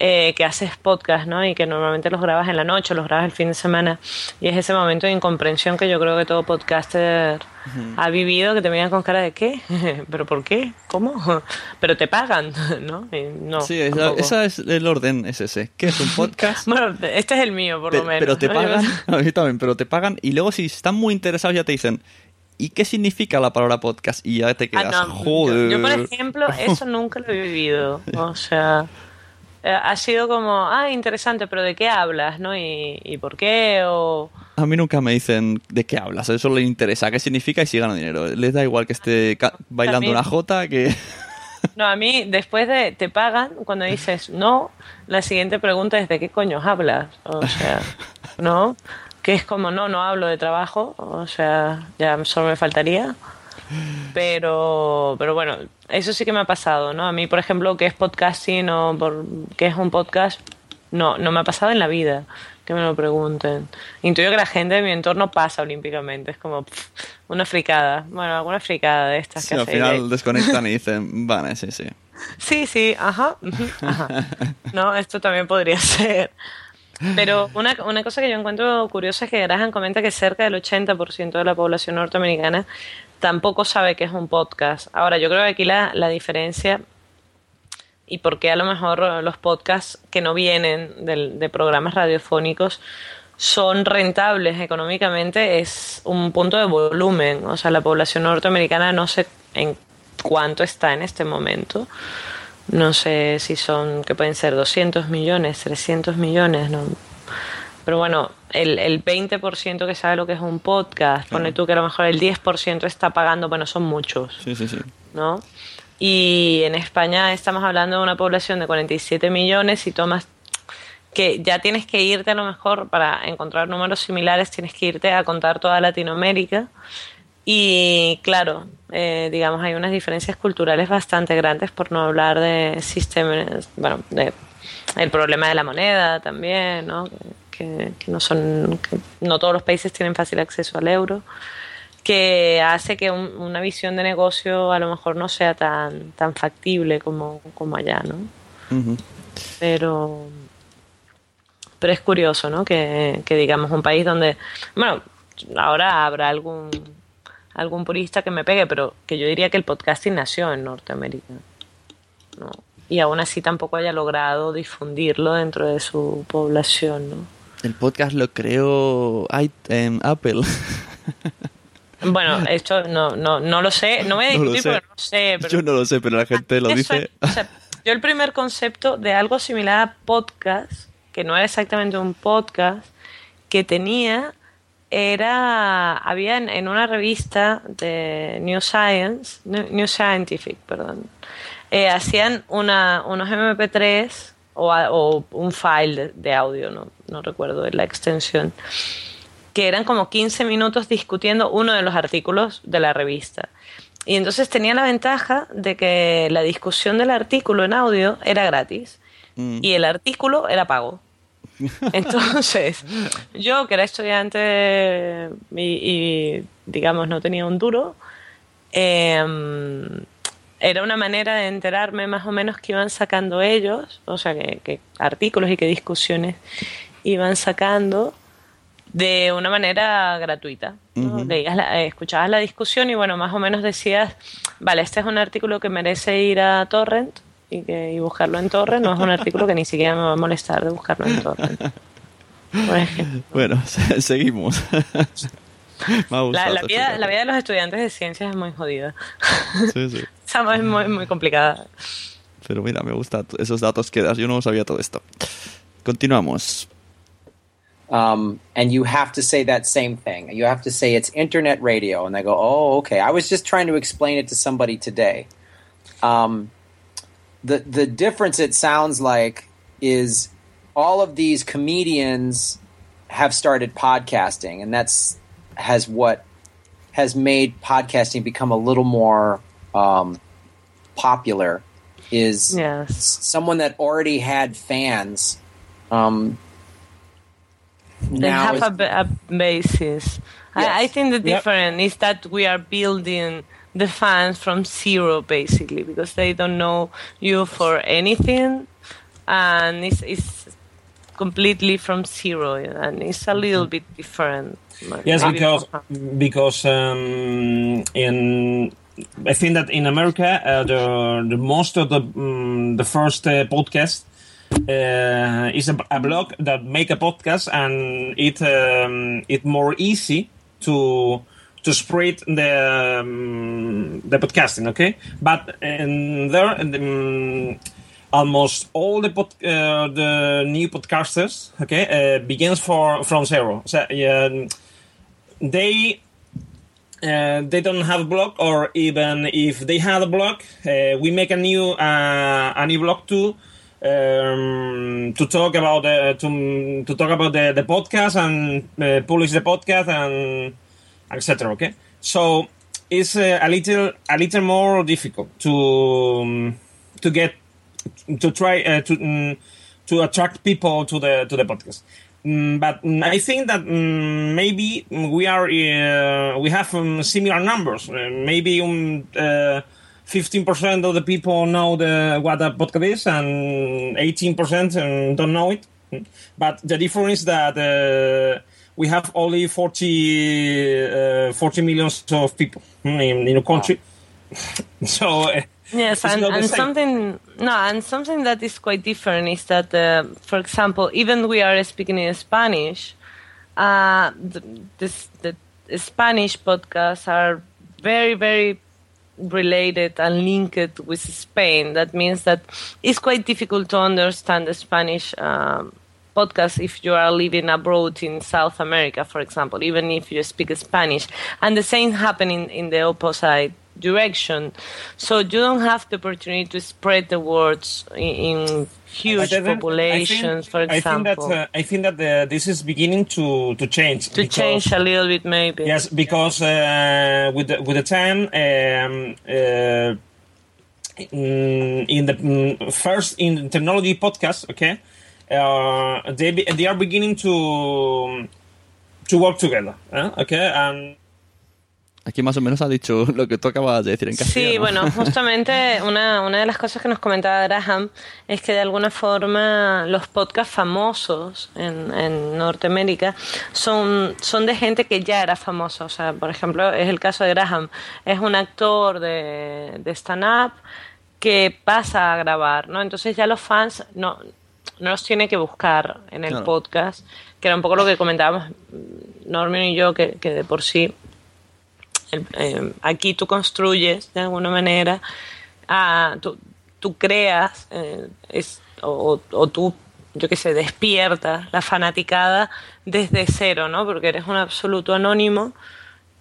eh, que haces podcast, ¿no? Y que normalmente los grabas en la noche, los grabas el fin de semana. Y es ese momento de incomprensión que yo creo que todo podcaster ha vivido, que te miran con cara de ¿qué? *laughs* ¿Pero por qué? ¿Cómo? *laughs* Pero te pagan, *laughs* ¿no? Y no sí, esa, esa es el orden, es ese. ¿Qué es un podcast? Bueno, este es el mío, por Pe- lo menos. pero te pagan, a mí también, pero te pagan y luego si están muy interesados ya te dicen, ¿y qué significa la palabra podcast? Y ya te Ah, quedas, no, joder. Yo, yo, por ejemplo, eso nunca lo he vivido. O sea, ha sido como, ah, interesante, pero ¿de qué hablas? ¿No? ¿Y, y por qué? O... A mí nunca me dicen de qué hablas, eso le interesa, qué significa y si gano dinero. Les da igual que esté bailando una jota que... *laughs* No, a mí, después de te pagan, cuando dices no, la siguiente pregunta es ¿de qué coño hablas? O sea, ¿no? Que es como, no, no hablo de trabajo, o sea, ya solo me faltaría. Pero, pero bueno, eso sí que me ha pasado, ¿no? A mí, por ejemplo, que es podcasting o por, que es un podcast, no, no me ha pasado en la vida que me lo pregunten. Intuyo que la gente de mi entorno pasa olímpicamente, es como pff, una fricada, bueno, alguna fricada de estas Sí, que al final desconectan y *laughs* dicen, vale, sí, sí. Sí, sí, ajá. No, esto también podría ser. Pero una, una cosa que yo encuentro curiosa es que Graham comenta que cerca del 80% de la población norteamericana tampoco sabe qué es un podcast. Ahora, yo creo que aquí la, la diferencia y por qué a lo mejor los podcasts que no vienen del- de programas radiofónicos son rentables económicamente es un punto de volumen. O sea, la población norteamericana no sé en cuánto está en este momento. No sé si son, que pueden ser 200 millones, 300 millones, no. Pero bueno, el, el 20% que sabe lo que es un podcast, pone tú que a lo mejor el 10% está pagando, bueno, son muchos. Sí, sí, sí. ¿no? Y en España estamos hablando de una población de 47 millones y tomas que ya tienes que irte a lo mejor para encontrar números similares, tienes que irte a contar toda Latinoamérica. Y claro, eh, digamos, hay unas diferencias culturales bastante grandes, por no hablar de sistemas, bueno, de el problema de la moneda también, ¿no? Que, no son, que no todos los países tienen fácil acceso al euro que hace que un- una visión de negocio a lo mejor no sea tan, tan factible como, como allá, ¿no? Pero, pero es curioso, ¿no? Que, que digamos un país donde, bueno, ahora habrá algún algún purista que me pegue, pero que yo diría que el podcasting nació en Norteamérica, ¿no? Y aún así tampoco haya logrado difundirlo dentro de su población, ¿no? El podcast lo creó em, Apple. *laughs* Bueno, esto no, no, no lo sé, no voy a *laughs* No lo discutir sé. porque no sé, pero Yo no lo sé, pero la gente lo dice. es- o sea, yo el primer concepto de algo similar a podcast, que no era exactamente un podcast, que tenía era había en, en una revista de New Science, New, Scientific, perdón, eh, hacían una, unos MP3 o, o un file de, de audio, no, no recuerdo la extensión, que eran como 15 minutos discutiendo uno de los artículos de la revista. Y entonces tenía la ventaja de que la discusión del artículo en audio era gratis Mm. y el artículo era pago. *laughs* Entonces, yo que era estudiante y, y, digamos no tenía un duro, em, era una manera de enterarme más o menos que iban sacando ellos, o sea, que, que artículos y qué discusiones iban sacando de una manera gratuita. ¿no? Ujú. Leías la- eh, escuchabas la discusión y bueno, más o menos decías, vale, este es un artículo que merece ir a Torrent y, que, y buscarlo en Torrent, no es un artículo que ni siquiera me va a molestar de buscarlo en Torrent. Bueno, se- *laughs* seguimos. *laughs* La, la vida, la vida de los estudiantes de ciencias es muy jodida. Sí, sí. *laughs* Es muy, muy complicada. Pero mira, me gustan esos datos que das. Yo no sabía todo esto. Continuamos. Um, and you have to say that same thing. You have to say it's internet radio, and they go, "Oh, okay." I was just trying to explain it to somebody today. Um, the the difference it sounds like is all of these comedians have started podcasting, and that's has what has made podcasting become a little more um, popular. Is Yes. someone that already had fans. Um, They now have a, ba- a basis. I, I think the Yep. difference is that we are building the fans from zero, basically, because they don't know you for anything, and it's, it's completely from zero, and it's a little bit different. Yes, because because um, in I think that in America uh, the the most of the um, the first uh, podcast uh, is a, a blog that make a podcast and it um, it more easy to to spread the um, the podcasting. Okay, but in there. Um, almost all the pod, uh, the new podcasters okay uh, begins for from zero so, um, they uh, they don't have a blog or even if they had a blog uh, we make a new uh, a new blog too um, to talk about uh, to, to talk about the, the podcast and uh, publish the podcast and etc okay so it's uh, a little a little more difficult to um, to get to try uh, to mm, to attract people to the to the podcast. Mm, but mm, I think that maybe we are uh, we have um, similar numbers. Uh, maybe um, uh, 15% of the people know the what a podcast is, and 18% um, don't know it. But the difference is that uh, we have only 40, uh, 40 millions of people mm, in, in a country. *laughs* so. Uh, Yes, and, and something no, and something that is quite different is that, uh, for example, even we are speaking in Spanish, uh, the, this, the Spanish podcasts are very, very related and linked with Spain. That means that it's quite difficult to understand the Spanish um, podcast if you are living abroad in South America, for example, even if you speak Spanish. And the same happening in the opposite direction. So you don't have the opportunity to spread the words in, in huge I think- populations, for I think example. that uh, I think that the, this is beginning to to change. to because- change a little bit, maybe. Yes, because uh, with the, with the time, um, uh, in in the mm, first in technology podcast, okay, uh, they they are beginning to to work together, eh, okay, and Aquí más o menos ha dicho lo que tú acabas de decir en castellano. Sí, bueno, *laughs* justamente una, una de las cosas que nos comentaba Graham es que de alguna forma los podcasts famosos en, en Norteamérica son, son de gente que ya era famosa. O sea, por ejemplo, es el caso de Graham. Es un actor de, de stand-up que pasa a grabar, ¿no? Entonces ya los fans no, no los tiene que buscar en el Claro. podcast, que era un poco lo que comentábamos Norman y yo, que, que de por sí el- eh, aquí tú construyes de alguna manera, ah, tú, tú creas eh, es, o, o tú, yo qué sé, despiertas la fanaticada desde cero, ¿no? Porque eres un absoluto anónimo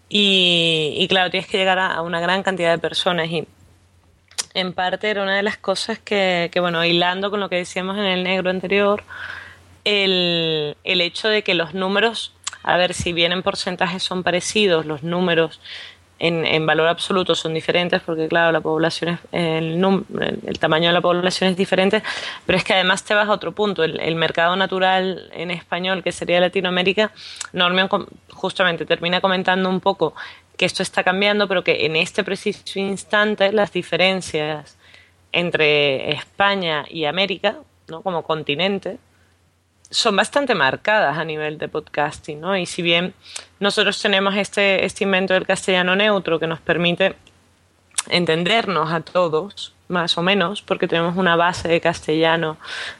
y, y claro, tienes que llegar a, a una gran cantidad de personas y en parte era una de las cosas que, que, bueno, hilando con lo que decíamos en el negro anterior, el, el hecho de que los números, a ver, si bien en porcentajes son parecidos, los números en, en valor absoluto son diferentes, porque claro, la población es, el, el, tamaño de la población es diferente, pero es que además te vas a otro punto, el, el mercado natural en español, que sería Latinoamérica, Norman justamente termina comentando un poco que esto está cambiando, pero que en este preciso instante las diferencias entre España y América, ¿no? como continente, son bastante marcadas a nivel de podcasting, ¿no? Y si bien nosotros tenemos este, este invento del castellano neutro que nos permite entendernos a todos, más o menos, porque tenemos una base de castellano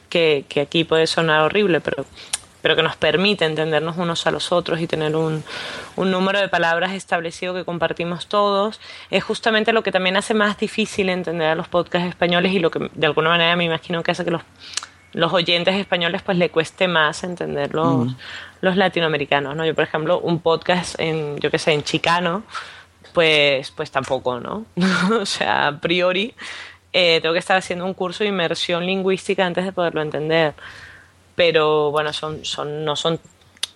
que, que aquí puede sonar horrible, pero, pero que nos permite entendernos unos a los otros y tener un, un número de palabras establecido que compartimos todos, es justamente lo que también hace más difícil entender a los podcasts españoles y lo que de alguna manera me imagino que hace que los los oyentes españoles pues le cueste más entender los, los latinoamericanos, ¿no? Yo, por ejemplo, un podcast en, yo qué sé, en chicano, pues, pues tampoco, ¿no? *laughs* o sea, a priori, eh, tengo que estar haciendo un curso de inmersión lingüística antes de poderlo entender. Pero bueno, son, son, no, son,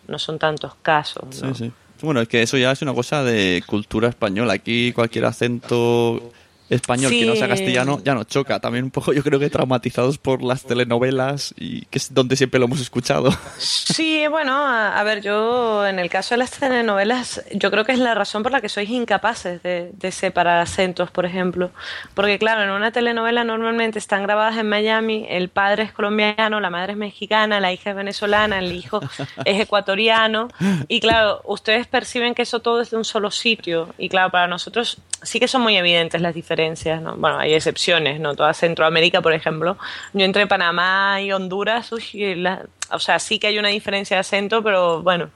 no son tantos casos. ¿no? Sí, sí. Bueno, es que eso ya es una cosa de cultura española. Aquí cualquier acento español que no sea castellano ya nos choca. También un poco yo creo que traumatizados por las telenovelas y que es donde siempre lo hemos escuchado. Sí, bueno, a, a ver, yo en el caso de las telenovelas, yo creo que es la razón por la que sois incapaces de, de separar acentos, por ejemplo. Porque claro, en una telenovela normalmente están grabadas en Miami, el padre es colombiano, la madre es mexicana, la hija es venezolana, el hijo es ecuatoriano. Y claro, ustedes perciben que eso todo es de un solo sitio. Y claro, para nosotros sí que son muy evidentes las diferencias, ¿no? Bueno, hay excepciones, ¿no? Toda Centroamérica, por ejemplo. Yo entre Panamá y Honduras, uy, la- o sea, sí que hay una diferencia de acento, pero bueno,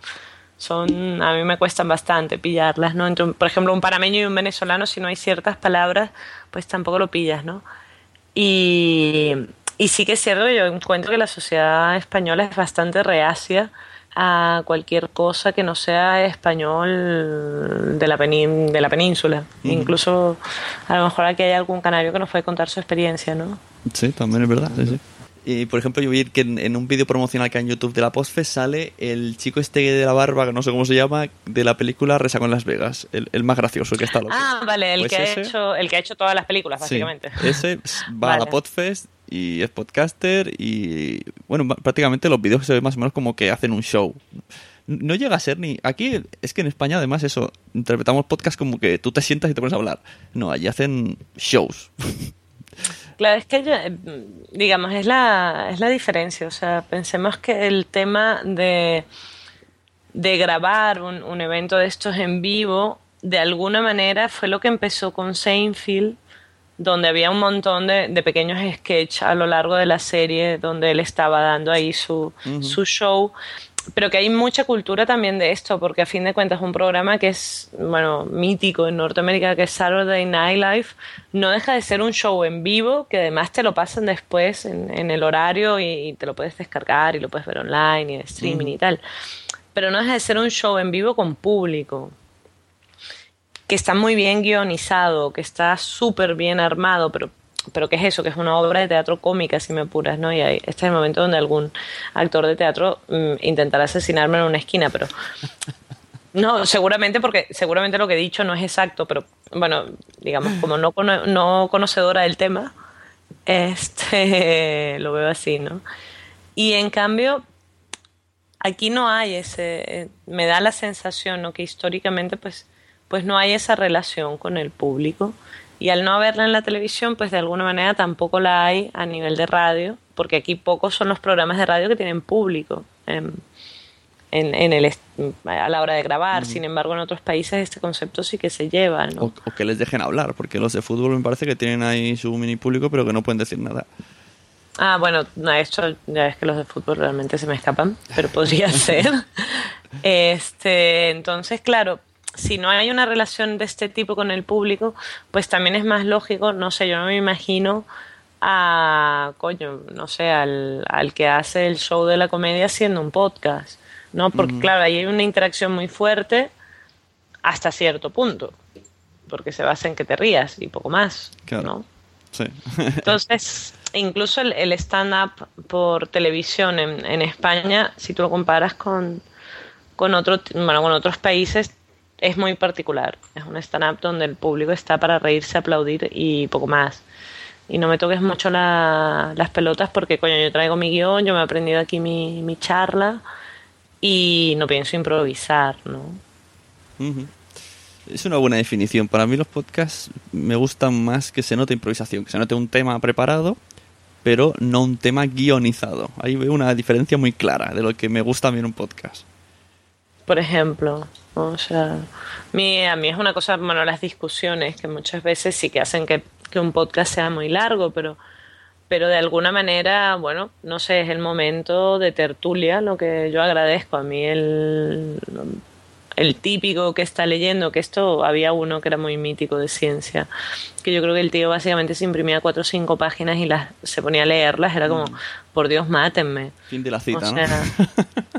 son a mí me cuestan bastante pillarlas, ¿no? Entre, por ejemplo, un panameño y un venezolano, si no hay ciertas palabras, pues tampoco lo pillas, ¿no? Y, y sí que es cierto yo encuentro que la sociedad española es bastante reacia a cualquier cosa que no sea español de la, penin- de la península. Incluso a lo mejor aquí hay algún canario que nos puede contar su experiencia, ¿no? Sí, también es verdad. sí, sí. Y por ejemplo, yo vi que en, en un vídeo promocional que hay en YouTube de la Postfest sale el chico este de la barba, que no sé cómo se llama, de la película Resaco en Las Vegas. El, el más gracioso, el que está loco. Ah, vale, el, Pues que ese- ha hecho, el que ha hecho todas las películas, Sí, básicamente. ese va a la. Podfest y es podcaster y bueno, prácticamente los vídeos se ven más o menos como que hacen un show. No llega a ser ni... Aquí es que en España además eso, interpretamos podcast como que tú te sientas y te pones a hablar. No, allí hacen shows. *laughs* Claro, es que eh, digamos, es la, es la diferencia. O sea, pensemos que el tema de, de grabar un, un evento de estos en vivo, de alguna manera fue lo que empezó con Seinfeld, donde había un montón de, de pequeños sketches a lo largo de la serie, donde él estaba dando ahí su, su show. Pero que hay mucha cultura también de esto, porque a fin de cuentas un programa que es, bueno, mítico en Norteamérica, que es Saturday Night Live, no deja de ser un show en vivo, que además te lo pasan después en, en el horario y, y te lo puedes descargar y lo puedes ver online y en streaming y tal. Pero no deja de ser un show en vivo con público que está muy bien guionizado, que está súper bien armado, pero, pero ¿qué es eso? Que es una obra de teatro cómica, si me apuras, ¿no? Y ahí, este es el momento donde algún actor de teatro mm, intentará asesinarme en una esquina, pero... *laughs* No, seguramente porque seguramente lo que he dicho no es exacto, pero bueno, digamos, como no, no conocedora del tema, este *laughs* lo veo así, ¿no? Y en cambio, aquí no hay ese, eh, me da la sensación, ¿no? Que históricamente, pues, pues no hay esa relación con el público. Y al no haberla en la televisión, pues de alguna manera tampoco la hay a nivel de radio, porque aquí pocos son los programas de radio que tienen público en, en, en el, a la hora de grabar. Sin embargo, en otros países este concepto sí que se lleva, ¿no? O, o que les dejen hablar, porque los de fútbol me parece que tienen ahí su mini público, pero que no pueden decir nada. Ah, bueno, no, esto ya es que los de fútbol realmente se me escapan, pero podría *laughs* ser. Este, entonces, claro, si no hay una relación de este tipo con el público, pues también es más lógico, no sé, yo no me imagino a, coño, no sé, al, al que hace el show de la comedia haciendo un podcast, ¿no? Porque, claro, ahí hay una interacción muy fuerte hasta cierto punto, porque se basa en que te rías y poco más, Claro. ¿no? Sí. *laughs* Entonces, incluso el, el stand-up por televisión en, en España, si tú lo comparas con, con, otro, bueno, con otros países, es muy particular. Es un stand-up donde el público está para reírse, aplaudir y poco más. Y no me toques mucho la- las pelotas porque, coño, yo traigo mi guion, yo me he aprendido aquí mi, charla y no pienso improvisar, ¿no? Es una buena definición. Para mí los podcasts me gustan más que se note improvisación, que se note un tema preparado, pero no un tema guionizado. Ahí veo una diferencia muy clara de lo que me gusta a mí en un podcast. Por ejemplo. O sea, mi- a mí es una cosa, bueno, las discusiones que muchas veces sí que hacen que, que un podcast sea muy largo, pero, pero de alguna manera, bueno, no sé, es el momento de tertulia, lo que yo agradezco. A mí el, el típico que está leyendo, que esto había uno que era muy mítico de ciencia, que yo creo que el tío básicamente se imprimía cuatro o cinco páginas y las se ponía a leerlas, era como, por Dios, mátenme. Fin de la cita, O ¿no?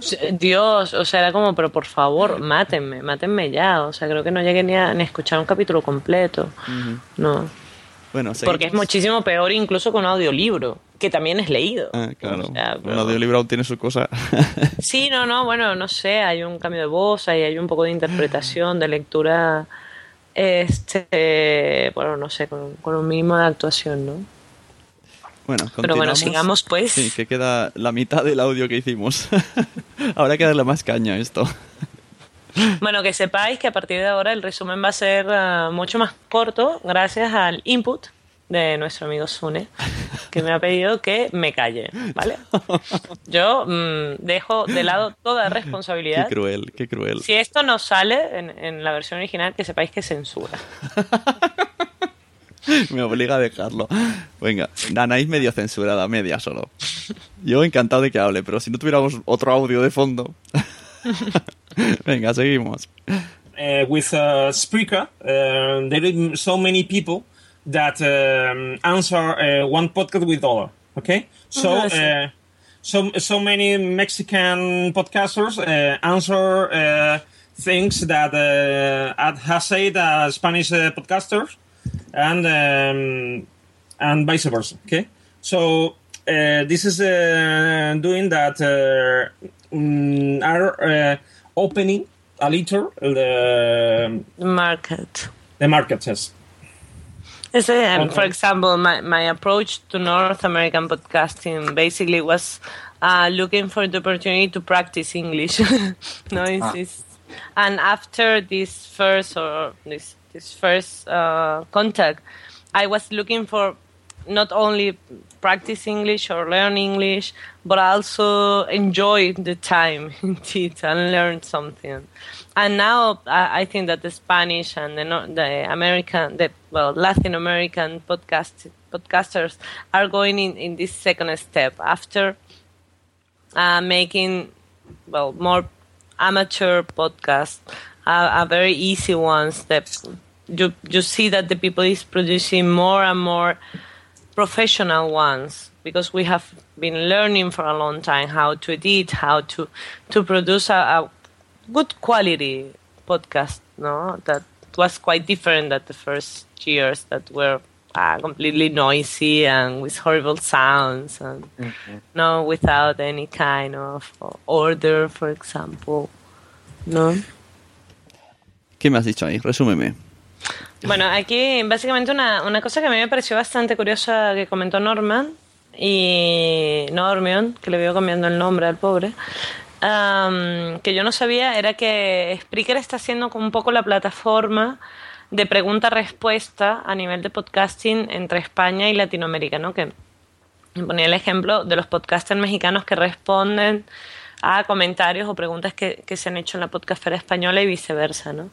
sea, *laughs* Dios, o sea, era como, pero por favor, mátenme, mátenme ya. O sea, creo que no llegué ni a, ni a escuchar un capítulo completo. No. Bueno, Porque es seguimos. muchísimo peor incluso con un audiolibro, que también es leído. Ah, claro. O sea, Un pero- audiolibro aún tiene su cosa. *laughs* Sí, no, no, bueno, no sé, hay un cambio de voz, hay, hay un poco de interpretación, de lectura, este, bueno, no sé, con, con un mínimo de actuación, ¿no? Bueno, Pero bueno, continuamos. sigamos pues. Sí, que queda la mitad del audio que hicimos. *laughs* Hay que darle más caña a esto. Bueno, que sepáis que a partir de ahora el resumen va a ser ah, mucho más corto gracias al input de nuestro amigo Sune, que me ha pedido que me calle, ¿vale? *laughs* Yo mm, dejo de lado toda Qué responsabilidad. cruel, qué cruel. Si esto no sale en, en la versión original, que sepáis que censura. *laughs* Me obliga a dejarlo. Venga, Anaís medio censurada, media solo. Yo encantado de que hable, pero si no tuviéramos otro audio de fondo. *laughs* Venga, seguimos. uh, with uh, Spreaker, uh, there are so many people that um, answer uh, one podcast with other. Okay, so Oh, see. uh, so so many Mexican podcasters uh, answer uh, things that uh, has said uh, Spanish uh, podcasters, and um, and vice versa. Okay, so uh, this is uh, doing that uh, mm, are uh, opening a little the Market. the market. Yes. Um, For example, my, my approach to North American podcasting basically was uh, looking for the opportunity to practice English. *laughs* no, it's, Ah. it's- and after this first or this this first uh, contact, I was looking for not only practice English or learn English, but also enjoy the time *laughs* indeed and learn something. And now I, think that the Spanish and the, the American, the well Latin American podcast podcasters are going in, in this second step after uh, making well more amateur podcasts are, are very easy ones that you you see that the people is producing more and more professional ones because we have been learning for a long time how to edit how to to produce a, a good quality podcast no that was quite different than the first years that were uh, completely noisy and with horrible sounds and no without any kind of order for example no ¿Qué me has dicho ahí? Resúmeme. Bueno, aquí básicamente una, una cosa que a mí me pareció bastante curiosa que comentó Norman y Normion, que le veo cambiando el nombre al pobre, que yo no sabía era que Spreaker está siendo como un poco la plataforma de pregunta-respuesta a nivel de podcasting entre España y Latinoamérica, ¿no? Que ponía el ejemplo de los podcasters mexicanos que responden a comentarios o preguntas que, que se han hecho en la podcastera española y viceversa, ¿no?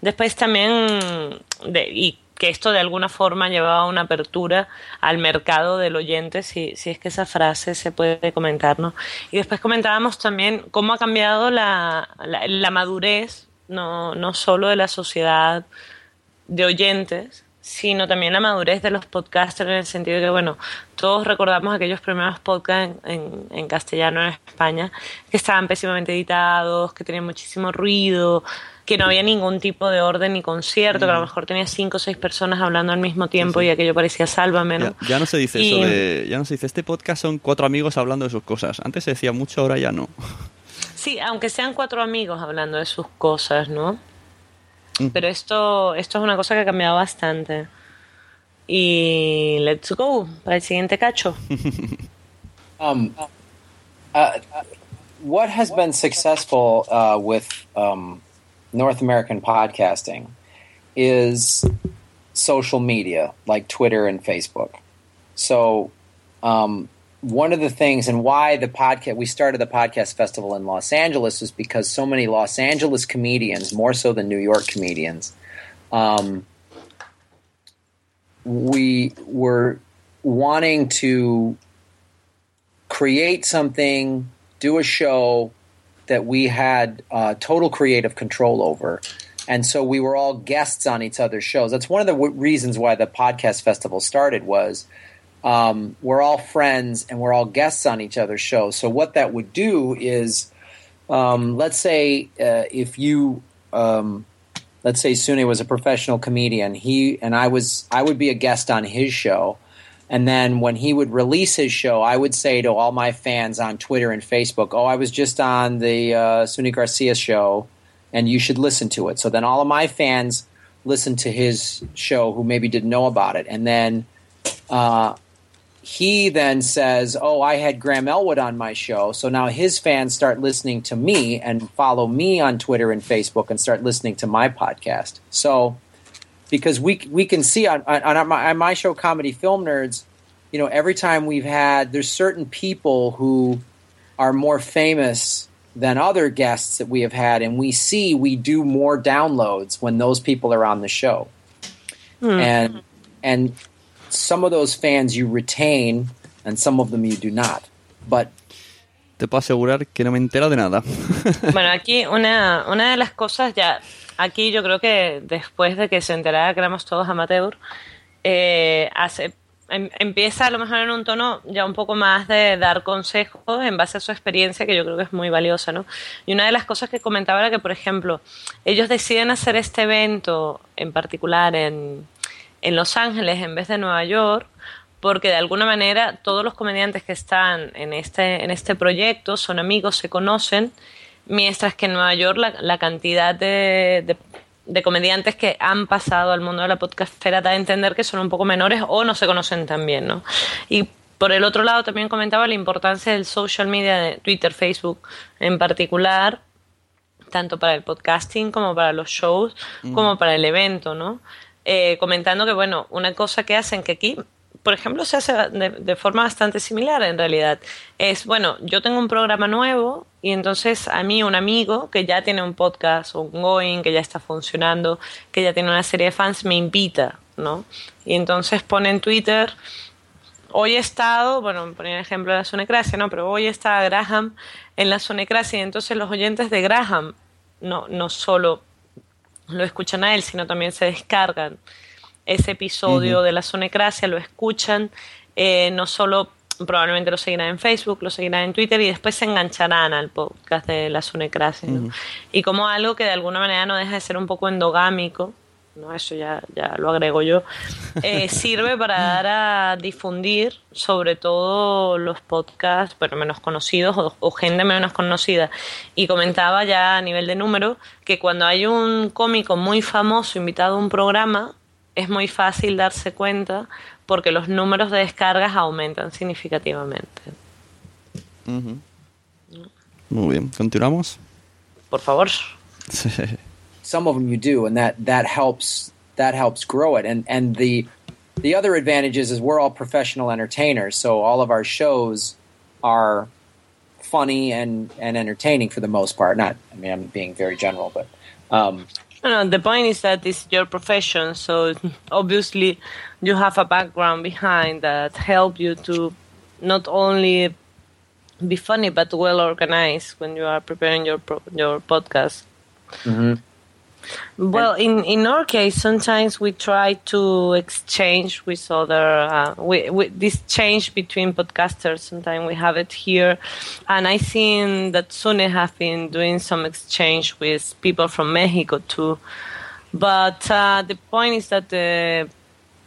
Después también, de, que esto de alguna forma llevaba una apertura al mercado del oyente, si, si es que esa frase se puede comentar, ¿no? Y después comentábamos también cómo ha cambiado la, la, la madurez, no, no solo de la sociedad de oyentes, sino también la madurez de los podcasters en el sentido de que, bueno, todos recordamos aquellos primeros podcasts en, en, en castellano en España que estaban pésimamente editados, que tenían muchísimo ruido, que no había ningún tipo de orden ni concierto, mm. que a lo mejor tenía cinco o seis personas hablando al mismo tiempo sí, sí. y aquello parecía sálvame, ¿no? Ya, ya no se dice y... eso de, ya no se dice, este podcast son cuatro amigos hablando de sus cosas. Antes se decía mucho, ahora ya no. Sí, aunque sean cuatro amigos hablando de sus cosas, ¿no? Pero esto, esto es una cosa que ha cambiado bastante. Y let's go para el siguiente cacho. *laughs* um, uh, what has been successful uh, with um, North American podcasting is social media like Twitter and Facebook. So, um, one of the things and why the podcast we started the podcast festival in Los Angeles was because so many Los Angeles comedians, more so than New York comedians, um, we were wanting to create something, do a show that we had uh, total creative control over. And so we were all guests on each other's shows. That's one of the w- reasons why the podcast festival started was um, we're all friends and we're all guests on each other's shows. So what that would do is, um, let's say uh, if you um, let's say Sune was a professional comedian, he and I was I would be a guest on his show. And then when he would release his show, I would say to all my fans on Twitter and Facebook, "Oh, I was just on the uh, Suni Garcia show, and you should listen to it." So then all of my fans listened to his show who maybe didn't know about it, and then uh, he then says, "Oh, I had Graham Elwood on my show." So now his fans start listening to me and follow me on Twitter and Facebook and start listening to my podcast. So because we we can see on on, on, my, on my show, Comedy Film Nerds, you know, every time we've had there's certain people who are more famous than other guests that we have had, and we see we do more downloads when those people are on the show, Hmm. and and some of those fans you retain, and some of them you do not. But Te puedo asegurar que no me entero de nada. *laughs* Bueno, aquí una, una de las cosas ya, aquí yo creo que después de que se enterara que éramos todos amateur, eh, em- empieza a lo mejor en un tono ya un poco más de dar consejos en base a su experiencia, que yo creo que es muy valiosa, ¿no? Y una de las cosas que comentaba era que, por ejemplo, ellos deciden hacer este evento en particular en, en Los Ángeles en vez de Nueva York, porque de alguna manera todos los comediantes que están en este, en este proyecto son amigos, se conocen, mientras que en Nueva York la, la cantidad de, de- de comediantes que han pasado al mundo de la podcastfera da a entender que son un poco menores o no se conocen tan bien, ¿no? Y por el otro lado también comentaba la importancia del social media de Twitter, Facebook en particular, tanto para el podcasting como para los shows, como para el evento, ¿no? Eh, comentando que, bueno, una cosa que hacen que aquí, por ejemplo, se hace de, forma bastante similar en realidad, es, bueno, yo tengo un programa nuevo y entonces a mí un amigo que ya tiene un podcast ongoing, que ya está funcionando, que ya tiene una serie de fans, me invita, ¿no? Y entonces pone en Twitter, hoy he estado, bueno, ponía el ejemplo de la Sonecracia, ¿no? Pero hoy está Graham en la Sonecracia y entonces los oyentes de Graham no, no solo lo escuchan a él, sino también se descargan ese episodio Ujú. de la Sonecracia, lo escuchan, eh, no solo probablemente lo seguirán en Facebook, lo seguirán en Twitter y después se engancharán al podcast de la Sonecracia, ¿no? Y como algo que de alguna manera no deja de ser un poco endogámico, no eso ya, ya lo agrego yo, eh, *laughs* sirve para dar a difundir sobre todo los podcasts, pero menos conocidos o, o gente menos conocida. Y comentaba ya a nivel de número que cuando hay un cómico muy famoso invitado a un programa, es muy fácil darse cuenta porque los números de descargas aumentan significativamente. Ujú. Muy bien, continuamos. Por favor. some of them you do, and that that helps that helps grow it. And and the the other advantage is, is we're all professional entertainers, so all of our shows are funny and and entertaining for the most part. Not, I mean, I'm being very general, but um, No, the point is that it's your profession, so obviously you have a background behind that help you to not only be funny but well organized when you are preparing your pro- your podcast. Mm-hmm. Well, in, in our case, sometimes we try to exchange with other, uh, we, we, this change between podcasters. Sometimes we have it here, and I think that Sune have been doing some exchange with people from Mexico too. But uh, the point is that the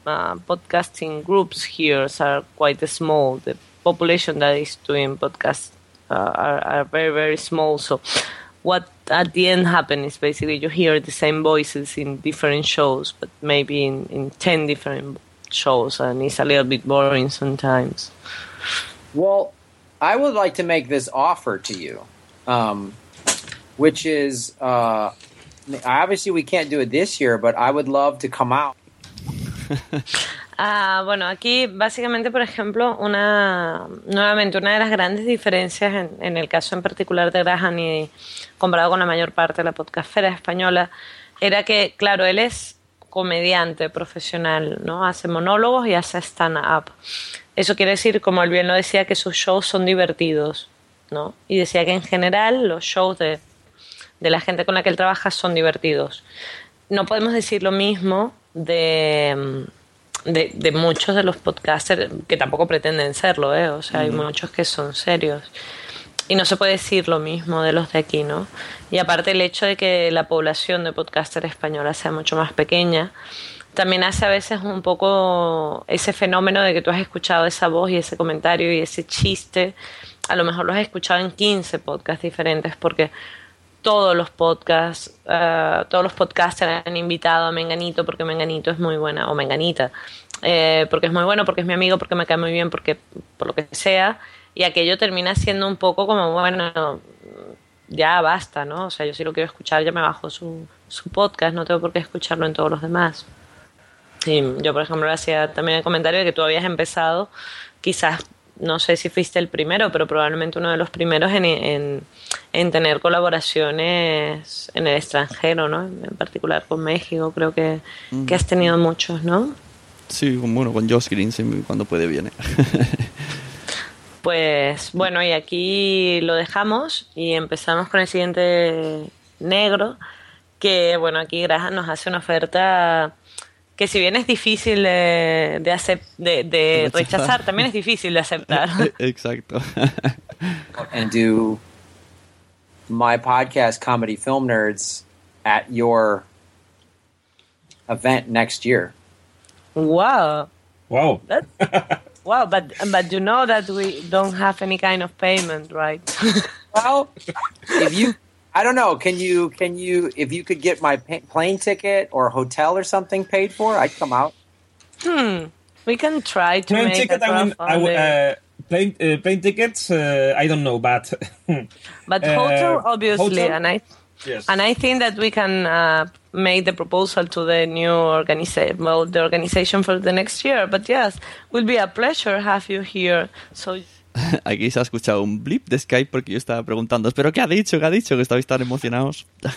uh, podcasting groups here are quite small. The population that is doing podcasts uh, are, are very very small. So what at the end happen is basically you hear the same voices in different shows, but maybe in, in 10 different shows, and it's a little bit boring sometimes. well, I would like to make this offer to you, um, which is uh, obviously we can't do it this year, but I would love to come out. *laughs* Ah, bueno, aquí básicamente, por ejemplo, una nuevamente una de las grandes diferencias en, en el caso en particular de Graham y comparado con la mayor parte de la podcastfera española era que, claro, él es comediante profesional, ¿no? Hace monólogos y hace stand-up. Eso quiere decir, como él bien lo decía, que sus shows son divertidos, ¿no? Y decía que en general los shows de, de la gente con la que él trabaja son divertidos. No podemos decir lo mismo de, de, de muchos de los podcasters que tampoco pretenden serlo, ¿eh? O sea, hay muchos que son serios. Y no se puede decir lo mismo de los de aquí, ¿no? Y aparte el hecho de que la población de podcaster española sea mucho más pequeña, también hace a veces un poco ese fenómeno de que tú has escuchado esa voz y ese comentario y ese chiste, a lo mejor lo has escuchado en 15 podcasts diferentes porque todos los podcasts, uh, todos los podcasters han invitado a Menganito porque Menganito es muy buena, o Menganita, eh, porque es muy bueno, porque es mi amigo, porque me cae muy bien, porque por lo que sea, y aquello termina siendo un poco como, bueno, ya basta, ¿no? O sea, yo si lo quiero escuchar, ya me bajo su, su podcast, no tengo por qué escucharlo en todos los demás. Y yo, por ejemplo, hacía también el comentario de que tú habías empezado, quizás, no sé si fuiste el primero, pero probablemente uno de los primeros en, en, en tener colaboraciones en el extranjero, ¿no? En particular con México, creo que, que has tenido muchos, ¿no? Sí, bueno, con Josh Green cuando puede viene. *laughs* Pues bueno, y aquí lo dejamos y empezamos con el siguiente negro, que bueno, aquí Graham nos hace una oferta que si bien es difícil de, de, acep de, de rechazar, también es difícil de aceptar. *laughs* Exacto. and do my podcast, Comedy Film Nerds, at your event next year. Wow. Wow. Wow, but but you know that we don't have any kind of payment, right? *laughs* well, if you I don't know. Can you can you if you could get my plane ticket or hotel or something paid for, I'd come out. Hmm. We can try to plane make ticket. a I mean, I w- uh, plane uh, plane tickets. Uh, I don't know, but but hotel *laughs* obviously, hotel? and I yes. and I think that we can uh, make the proposal to the new organization, well, the organization for the next year. But yes, will be a pleasure have you here. So. *laughs* Aquí se ha escuchado un blip de Skype porque yo estaba preguntando, ¿pero qué ha dicho? ¿Qué ha dicho? Que estabais tan emocionados. *laughs*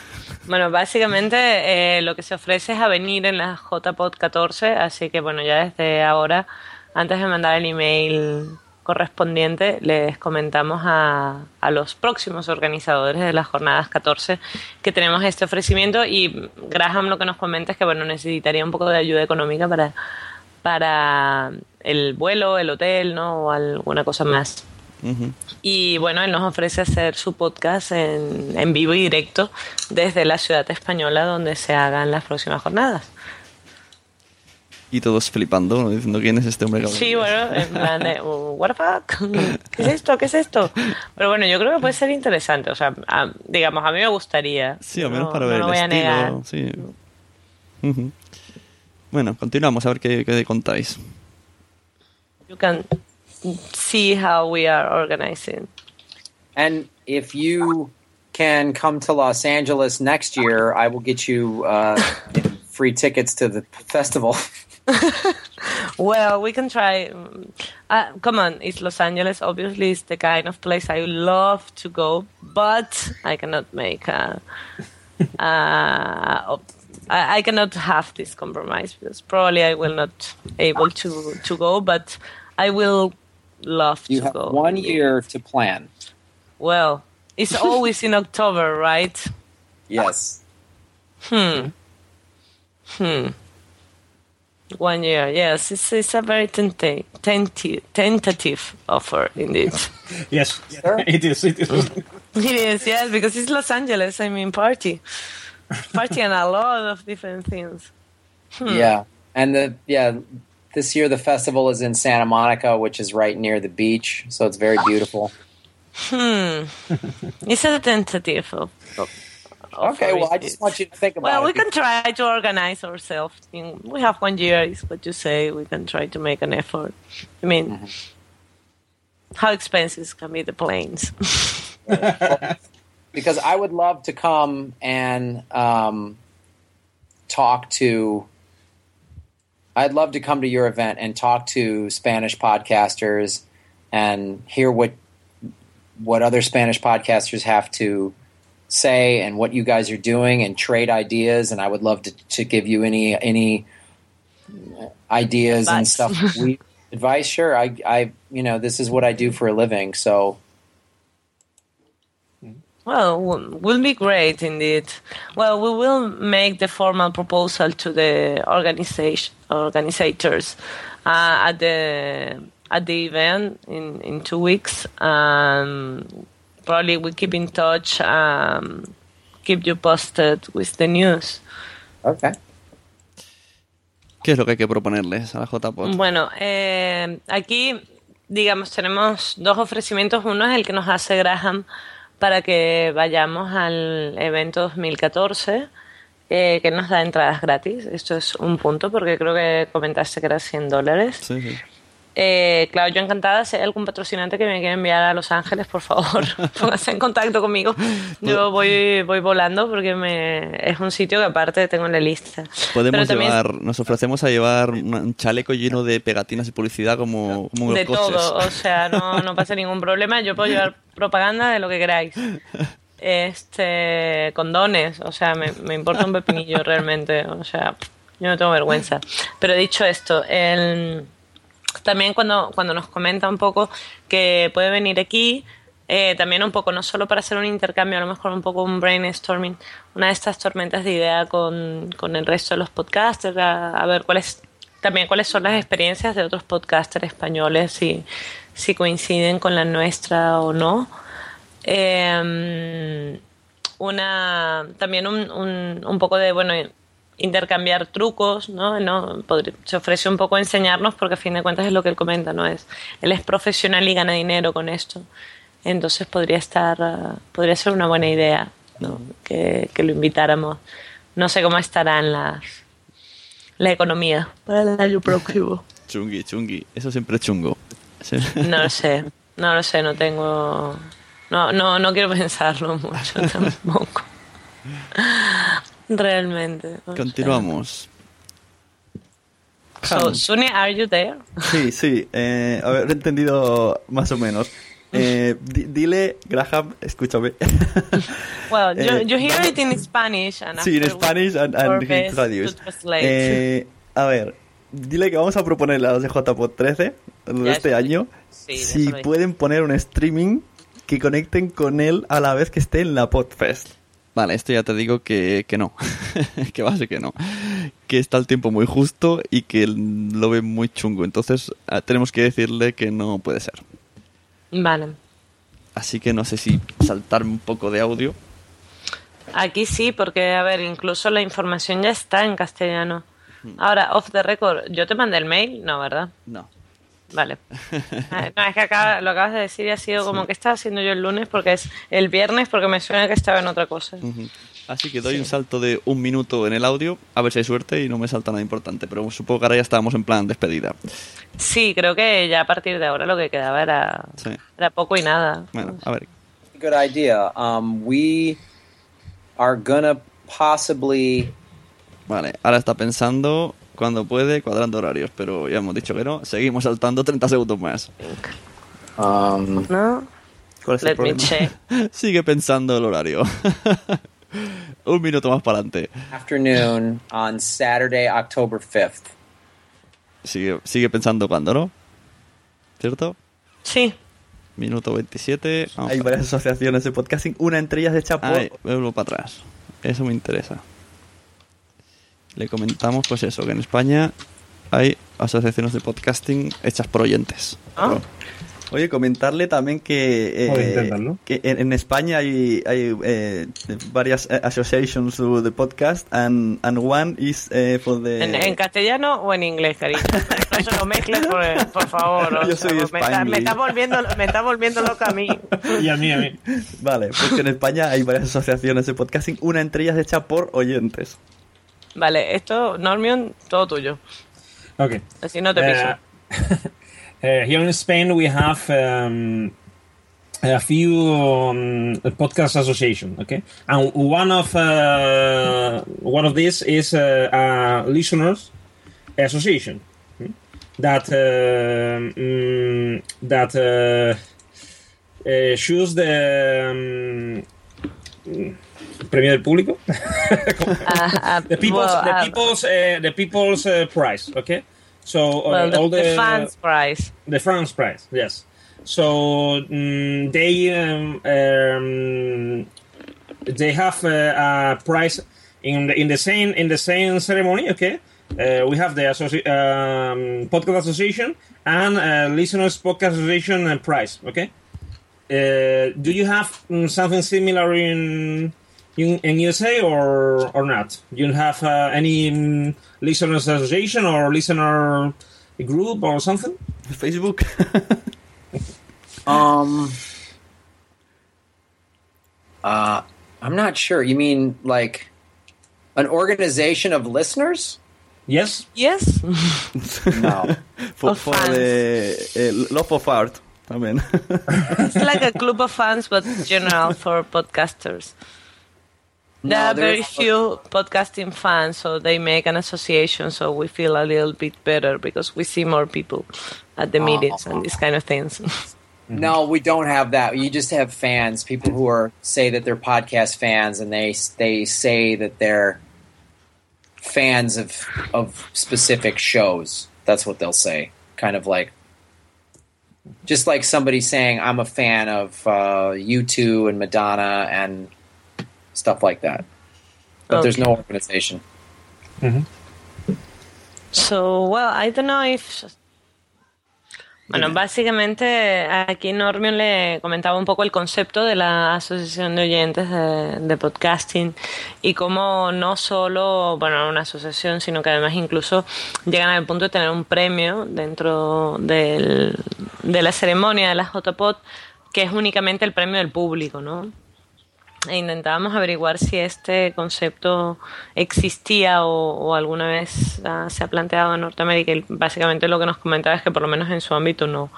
Bueno, básicamente eh, lo que se ofrece es a venir en la JPod 14, así que bueno, ya desde ahora, antes de mandar el email correspondiente, les comentamos a, a los próximos organizadores de las jornadas 14 que tenemos este ofrecimiento y Graham lo que nos comenta es que bueno, necesitaría un poco de ayuda económica para para el vuelo, el hotel, ¿no? O alguna cosa más. Uh -huh. Y bueno, él nos ofrece hacer su podcast en, en, vivo y directo desde la ciudad española donde se hagan las próximas jornadas. Y todos flipando, ¿no? diciendo quién es este hombre. Sí, bueno, en plan de, uh, what the fuck, *laughs* ¿qué es esto? ¿Qué es esto? Pero bueno, yo creo que puede ser interesante, o sea, a, digamos, a mí me gustaría. Sí, al menos no, para no ver lo el voy a estilo. negar. Sí. Uh -huh. Bueno, continuamos a ver qué, qué contáis. You can see how we are organizing. And if you can come to Los Angeles next year, I will get you uh, *laughs* free tickets to the festival. *laughs* *laughs* well, we can try. Uh, come on, it's Los Angeles. Obviously, it's the kind of place I love to go, but I cannot make a. *laughs* Uh, I, I cannot have this compromise because probably I will not able to to go, but I will love You to have go. one year to plan. Well, it's *laughs* always in October, right? Yes. Hmm. Hmm. One year, yes. It's, it's a very tenta- tenti- tentative offer, indeed. *laughs* yes, *laughs* it is. It is. *laughs* it is, yes, because it's Los Angeles. I mean, party. Party and a lot of different things. Hmm. Yeah. And the yeah, this year the festival is in Santa Monica, which is right near the beach, so it's very beautiful. Hmm. it's a tentative of, of Okay, well, I just want you to think about Well, it. we can try to organize ourselves. We have one year, is what you say. We can try to make an effort. I mean, Mm-hmm. how expensive can be the planes? *laughs* because I would love to come and um, talk to. I'd love to come to your event and talk to Spanish podcasters and hear what what other Spanish podcasters have to say and what you guys are doing and trade ideas. And I would love to, to give you any any ideas and stuff. *laughs* We, advice, sure. I, I, you know, this is what I do for a living, so Well, w- will be great indeed. Well, we will make the formal proposal to the organization organizers uh, at the at the event in, in two weeks. Um, probably we keep in touch, um, keep you posted with the news. Okay. ¿Qué es lo que hay que proponerles a la JPod? Bueno, eh, aquí, digamos, tenemos dos ofrecimientos. Uno es el que nos hace Graham para que vayamos al evento 2014, eh, que nos da entradas gratis. Esto es un punto, porque creo que comentaste que era 100 dólares. Sí, sí. Eh, claro, yo encantada. Si hay algún patrocinante que me quiera enviar a Los Ángeles, por favor, *laughs* *laughs* póngase en contacto conmigo. Yo voy, voy volando porque me, es un sitio que aparte tengo en la lista. Podemos también llevar, nos ofrecemos a llevar un un chaleco lleno de pegatinas y publicidad como, como de los coches. todo, o sea, no, no pasa ningún *laughs* problema. Yo puedo llevar propaganda de lo que queráis. Este, condones, o sea, me, me importa un pepinillo realmente, o sea, yo no tengo vergüenza. Pero dicho esto, el, también cuando, cuando nos comenta un poco que puede venir aquí, eh, también un poco, no solo para hacer un intercambio, a lo mejor un poco un brainstorming, una de estas tormentas de idea con, con el resto de los podcasters, a, ver cuáles, también cuáles son las experiencias de otros podcasters españoles, si, si coinciden con la nuestra o no. Eh, una, también un, un, un poco de, bueno, intercambiar trucos, ¿no? no se ofrece un poco enseñarnos porque a fin de cuentas es lo que él comenta, ¿no? Es, él es profesional y gana dinero con esto. Entonces podría estar, ah, podría ser una buena idea, ¿no? Que, que lo invitáramos. No sé cómo estarán las la economía para el año próximo. *laughs* Chungui, chungui. Eso siempre es chungo. Sí. No lo sé, no lo sé, no tengo... No, no, no quiero pensarlo mucho *laughs* tampoco. Realmente. o sea. Continuamos. So, Suni, are you there? Sí, sí. Eh, a ver, he entendido más o menos. Eh, di- dile, Graham, escúchame. *laughs* Well, you, Eh, you hear it in Spanish. And Sí, en Spanish and, and he traduce. Eh, a ver, dile que vamos a proponerle a los de JPod 13 de este año sí, si pueden poner un streaming que conecten con él a la vez que esté en la Podfest. Vale, esto ya te digo que, que no, *laughs* que va a ser que no, que está el tiempo muy justo y que lo ve muy chungo, entonces ah, tenemos que decirle que no puede ser. Vale. Así que no sé si saltarme un poco de audio. Aquí sí, porque, a ver, incluso la información ya está en castellano. Hmm. Ahora, off the record, ¿yo te mandé el mail? No, ¿verdad? No. *laughs* Vale. No, es que acaba- lo acabas de decir y ha sido como que estaba haciendo yo el lunes porque es el viernes porque me suena que estaba en otra cosa. Así que doy un salto de un minuto en el audio, a ver si hay suerte y no me salta nada importante, pero supongo que ahora ya estábamos en plan despedida. Sí, creo que ya a partir de ahora lo que quedaba era, Sí. era poco y nada. Bueno, a ver. Good idea. Um, we are gonna possibly. Vale, ahora está pensando cuando puede, cuadrando horarios, pero ya hemos dicho que no. Seguimos saltando 30 segundos más. Um, ¿No? ¿Cuál es el Let me problema? check. *laughs* Sigue pensando el horario. *laughs* un minuto más para adelante. afternoon on Saturday, October 5th. Sigue, sigue pensando cuándo, ¿no? ¿Cierto? Sí. Minuto 27. Vamos Hay varias asociaciones de podcasting, una entre ellas hecha por... Ay, vuelvo para atrás. Eso me interesa. Le comentamos, pues eso, que en España hay asociaciones de podcasting hechas por oyentes. Ah. Oye, comentarle también que, eh, que en, en España hay, hay eh, varias eh, associations to the podcast and, and one is eh, for the... ¿En, en castellano o en inglés, cariño? No se lo mezcles, por, por favor. o *laughs* Yo sea, soy me, está, me, Spanglish. está volviendo, me está volviendo loca a mí. Y a mí, a mí. Vale, pues que en España hay varias asociaciones de podcasting, una entre ellas hecha por oyentes. Vale, esto, Normion, todo tuyo. Okay. Así no te piso. Uh, *laughs* here in Spain, we have um, a few um, podcast association. Okay, and one of uh, one of these is uh, a listeners association hmm, that uh, mm, that uh, uh, choose the um, premio del público. Ah, ah, the people's well, the ah, people's uh, the people's uh, prize okay so uh, well, the, all the, the fans prize. the fans prize yes so mm, they um, um, they have uh, a prize in the, in the same in the same ceremony okay uh, we have the associ- um, podcast association and uh, listeners podcast association prize okay uh, do you have mm, something similar in in, in USA or or not? You have uh, any mm, listeners association or listener group or something? Facebook. *laughs* Um, uh, I'm not sure. You mean like an organization of listeners? Yes. Yes. *laughs* No. for, Of for fans. the uh, love of art I mean, *laughs* it's like a club of fans, but general for podcasters. There No, are very few podcasting fans, so they make an association, so we feel a little bit better because we see more people at the meetings and these kind of things. *laughs* No, we don't have that. You just have fans, people who are say that they're podcast fans, and they they say that they're fans of of specific shows. That's what they'll say. Kind of like, just like somebody saying, "I'm a fan of uh, U2 and Madonna and stuff like that." But there's no organization. So, well, I don't know if. Bueno, básicamente aquí Normion le comentaba un poco el concepto de la Asociación de Oyentes de, de Podcasting y cómo no solo, bueno, una asociación, sino que además incluso llegan al punto de tener un premio dentro del- de la ceremonia de la JPod, que es únicamente el premio del público, ¿no? E intentábamos averiguar si este concepto existía o, o alguna vez ah, se ha planteado en Norteamérica y básicamente lo que nos comentaba es que por lo menos en su ámbito no. O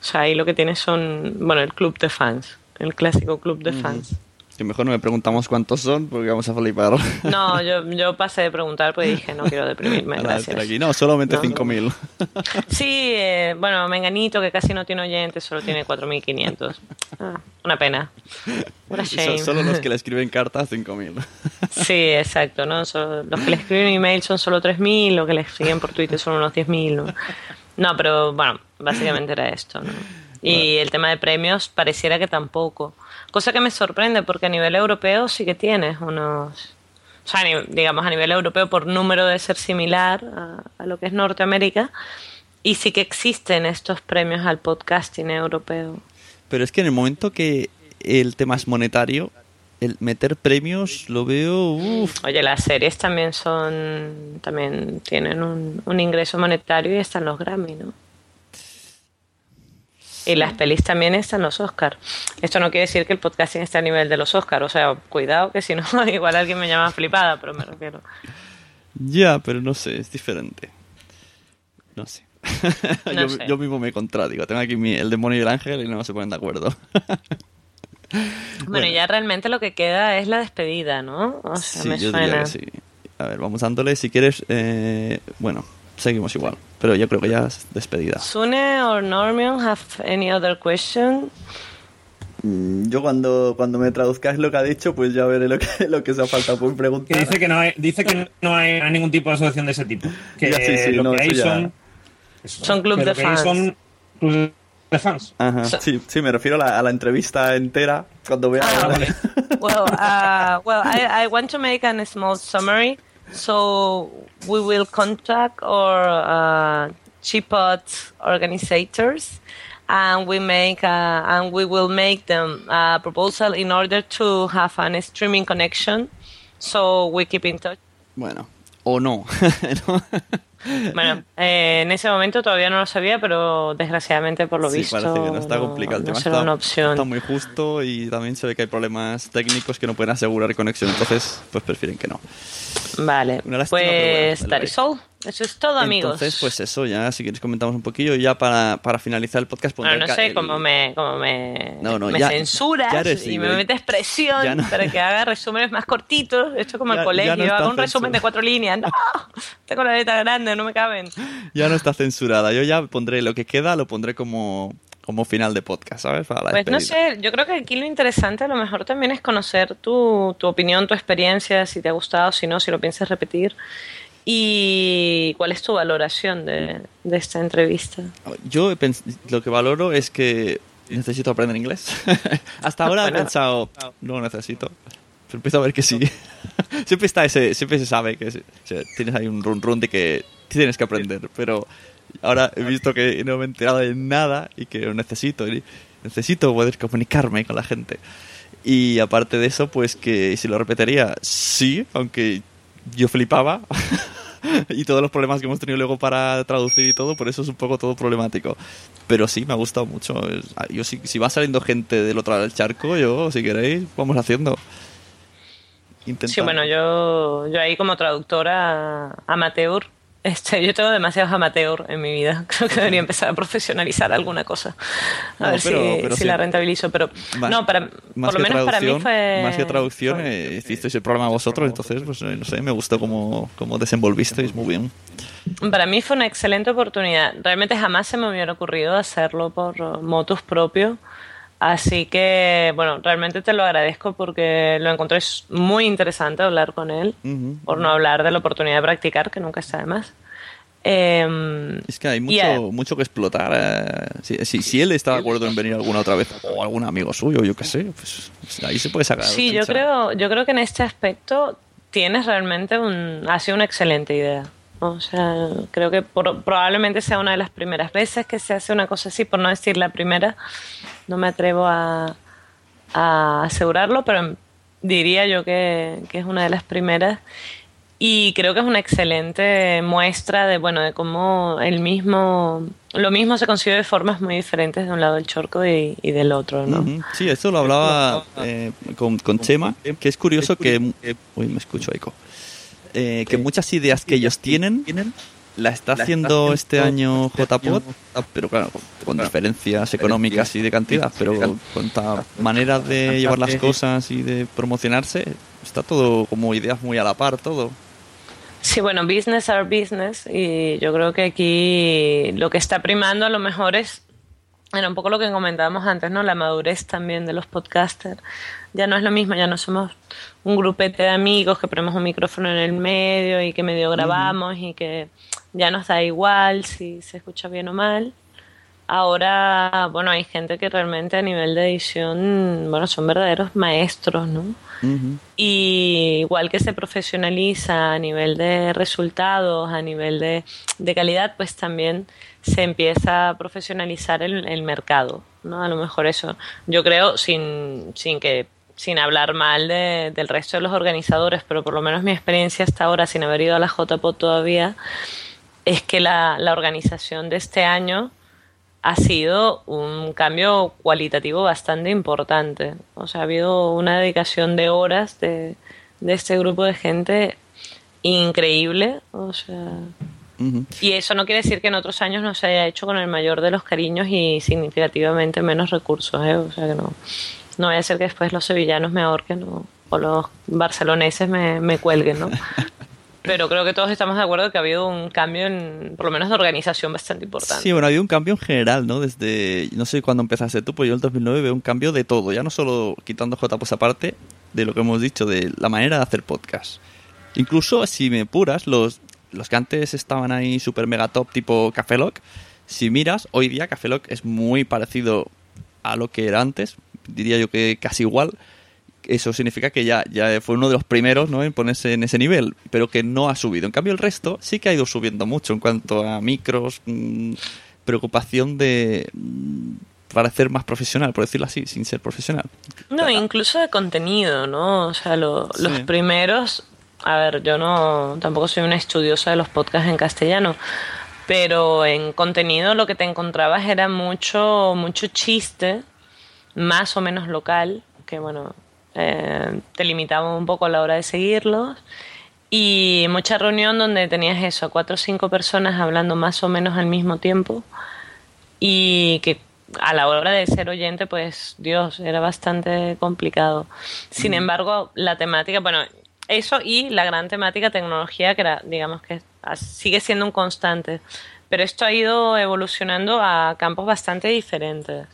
sea, ahí lo que tiene son, bueno, el club de fans, el clásico club de fans. Que mejor no me preguntamos cuántos son porque vamos a flipar. No, yo, yo pasé de preguntar porque dije, no quiero deprimirme, *laughs* Ahora, gracias. aquí no, solamente No. 5.000. *laughs* Sí, eh, bueno, Menganito, que casi no tiene oyentes, solo tiene 4.500. Ah, una pena. What a Y so- shame. solo los que le *laughs* escriben cartas, 5.000. Sí, exacto, ¿no? Solo- los que le escriben email son solo 3.000, los que le siguen por Twitter son unos 10.000, ¿no? No, pero bueno, básicamente era esto, ¿no? Y el tema de premios pareciera que tampoco. Cosa que me sorprende porque a nivel europeo sí que tienes unos... O sea, digamos a nivel europeo por número de ser similar a, a lo que es Norteamérica. Y sí que existen estos premios al podcasting europeo. Pero es que en el momento que el tema es monetario, el meter premios lo veo... Uf, Oye, las series también son, también tienen un, un ingreso monetario y están los Grammy, ¿no? Y las pelis también están los Oscar. Esto no quiere decir que el podcasting esté a nivel de los Oscar, o sea, cuidado que si no, *laughs* igual alguien me llama flipada, pero me refiero. ya, pero no sé, es diferente. No sé. *laughs* No yo, sé. yo mismo me contradigo. Tengo aquí mi- el demonio y el ángel y no se ponen de acuerdo. Bueno, ya realmente lo que queda es la despedida, ¿no? O sea, sí, me yo diría suena. que sí. A ver, vamos dándole. Si quieres, eh, bueno, seguimos igual. Pero yo creo que ya es despedida. Sune or Normion have any other question? Mm, Yo cuando, cuando me traduzcáis lo que ha dicho, pues ya veré lo que, *laughs* lo que se ha faltado por Que preguntar. dice que no hay, dice que no hay ningún tipo de asociación de ese tipo. Que Ya, sí, sí, lo no, que hay eso ya- son. Son club que de que fans. Son clubes de fans. Ajá, sí, sí, me refiero a la, a la entrevista entera cuando vea... Ah, *laughs* well, uh, well, I, I want to make a small summary. So we will contact our uh, Chipot organizers, and we make a, and we will make them a proposal in order to have an streaming connection. So we keep in touch. Bueno, o no. *laughs* ¿no? Bueno, eh, en ese momento todavía no lo sabía, pero desgraciadamente por lo Sí, visto parece que no está complicado. El no tema será está, una opción. está muy justo y también se ve que hay problemas técnicos que no pueden asegurar conexión. Entonces, pues prefieren que no. Vale, lástima, bueno, pues is all. Eso es todo, amigos. Entonces, pues eso, ya si quieres comentamos un poquillo. Ya para, para finalizar el podcast, Bueno, no sé el- cómo me, cómo me, No, no, me ya- censuras ya y me metes presión no- para que haga resúmenes más cortitos. Esto es como *laughs* Ya- el colegio, no hago un resumen de cuatro líneas. *laughs* ¡No! Tengo la letra grande, no me caben. Ya no está censurada. Yo ya pondré lo que queda, lo pondré como, como final de podcast, ¿sabes? Para la Pues no sé, yo creo que aquí lo interesante a lo mejor también es conocer tu, tu opinión, tu experiencia, si te ha gustado, si no, si lo piensas repetir. Y cuál es tu valoración de, de esta entrevista. Yo he lo que valoro es que necesito aprender inglés. *laughs* Hasta ahora he Bueno. pensado, no lo necesito. Pero empiezo a ver que sí. *laughs* siempre está ese, siempre se sabe que se- se- tienes ahí un run run de que tienes que aprender. Pero ahora he visto que no me he enterado de nada y que lo necesito. Y, necesito poder comunicarme con la gente. Y aparte de eso, pues que si lo repetiría, sí, aunque yo flipaba. *laughs* y todos los problemas que hemos tenido luego para traducir y todo, por eso es un poco todo problemático. Pero sí, me ha gustado mucho. Yo si, si va saliendo gente del otro lado del charco, yo, si queréis, vamos haciendo. Sí, bueno, yo, yo ahí como traductora amateur, *laughs* este, yo tengo demasiados amateur en mi vida. *laughs* Creo que debería empezar a profesionalizar alguna cosa. A ver si, la rentabilizo. Pero no, para, por lo menos para mí fue. Más que traducción, eh, hicisteis el programa vosotros, entonces, pues no sé, me gustó cómo, cómo desenvolvisteis muy bien. Para mí fue una excelente oportunidad. Realmente jamás se me hubiera ocurrido hacerlo por motus propio. Así que, bueno, realmente te lo agradezco porque lo encontré muy interesante hablar con él, por no hablar de la oportunidad de practicar, que nunca está de más. Em, es que hay mucho, mucho que explotar. Eh. Si, si, él está de acuerdo en venir alguna otra vez, o algún amigo suyo, yo qué sé, pues, ahí se puede sacar. Sí, yo creo, yo creo que en este aspecto tienes realmente un, ha sido una excelente idea. O sea, creo que probablemente sea una de las primeras veces que se hace una cosa así, por no decir la primera. No me atrevo a, asegurarlo, pero diría yo que, es una de las primeras. Y creo que es una excelente muestra de, bueno, de cómo el mismo, lo mismo se concibe de formas muy diferentes de un lado del chorco y, del otro, ¿no? Sí, esto lo hablaba eh, con, con Chema, que es curioso que... Uy, me escucho eco eh, que muchas ideas que ellos tienen la está haciendo este año JPod, pero claro, con diferencias económicas y de cantidad, pero con esta manera de llevar las cosas y de promocionarse, está todo como ideas muy a la par, todo. Sí, bueno, business are business y yo creo que aquí lo que está primando a lo mejor es era un poco lo que comentábamos antes, ¿no? La madurez también de los podcasters. Ya no es lo mismo, ya no somos un grupete de amigos que ponemos un micrófono en el medio y que medio grabamos y que ya nos da igual si se escucha bien o mal. Ahora, bueno, hay gente que realmente a nivel de edición, bueno, son verdaderos maestros, ¿no? Y igual que se profesionaliza a nivel de resultados, a nivel de, de calidad, pues también se empieza a profesionalizar el, el, mercado, ¿no? A lo mejor eso, yo creo, sin, sin que sin hablar mal de, del resto de los organizadores, pero por lo menos mi experiencia hasta ahora, sin haber ido a la JPO todavía, es que la, la organización de este año ha sido un cambio cualitativo bastante importante. O sea, ha habido una dedicación de horas de, de este grupo de gente increíble. O sea, y eso no quiere decir que en otros años no se haya hecho con el mayor de los cariños y significativamente menos recursos. ¿eh? O sea que no, no vaya a ser que después los sevillanos me ahorquen o, los barceloneses me, me cuelguen, ¿no? *laughs* Pero creo que todos estamos de acuerdo que ha habido un cambio, en, por lo menos de organización, bastante importante. Sí, bueno, ha habido un cambio en general, ¿no? Desde, no sé cuándo empezaste tú, pues yo en el 2009 veo un cambio de todo, ya no solo quitando J pues aparte de lo que hemos dicho, de la manera de hacer podcast. Incluso, si me puras, los, los que antes estaban ahí super mega top tipo Café Lock, si miras, hoy día Café Lock es muy parecido a lo que era antes, diría yo que casi igual. Eso significa que ya, ya fue uno de los primeros ¿no? en ponerse en ese nivel, pero que no ha subido. En cambio, el resto sí que ha ido subiendo mucho en cuanto a micros, mm, preocupación de mm, parecer más profesional, por decirlo así, sin ser profesional. No, incluso de contenido, ¿no? O sea, los primeros a ver, yo no tampoco soy una estudiosa de los podcasts en castellano, pero en contenido lo que te encontrabas era mucho mucho chiste, más o menos local, que bueno, eh, te limitaba un poco a la hora de seguirlos. Y mucha reunión donde tenías eso, cuatro o cinco personas hablando más o menos al mismo tiempo. Y que a la hora de ser oyente, pues Dios, era bastante complicado. Sin embargo, la temática, bueno, eso y la gran temática tecnología, que era, digamos que sigue siendo un constante. Pero esto ha ido evolucionando a campos bastante diferentes.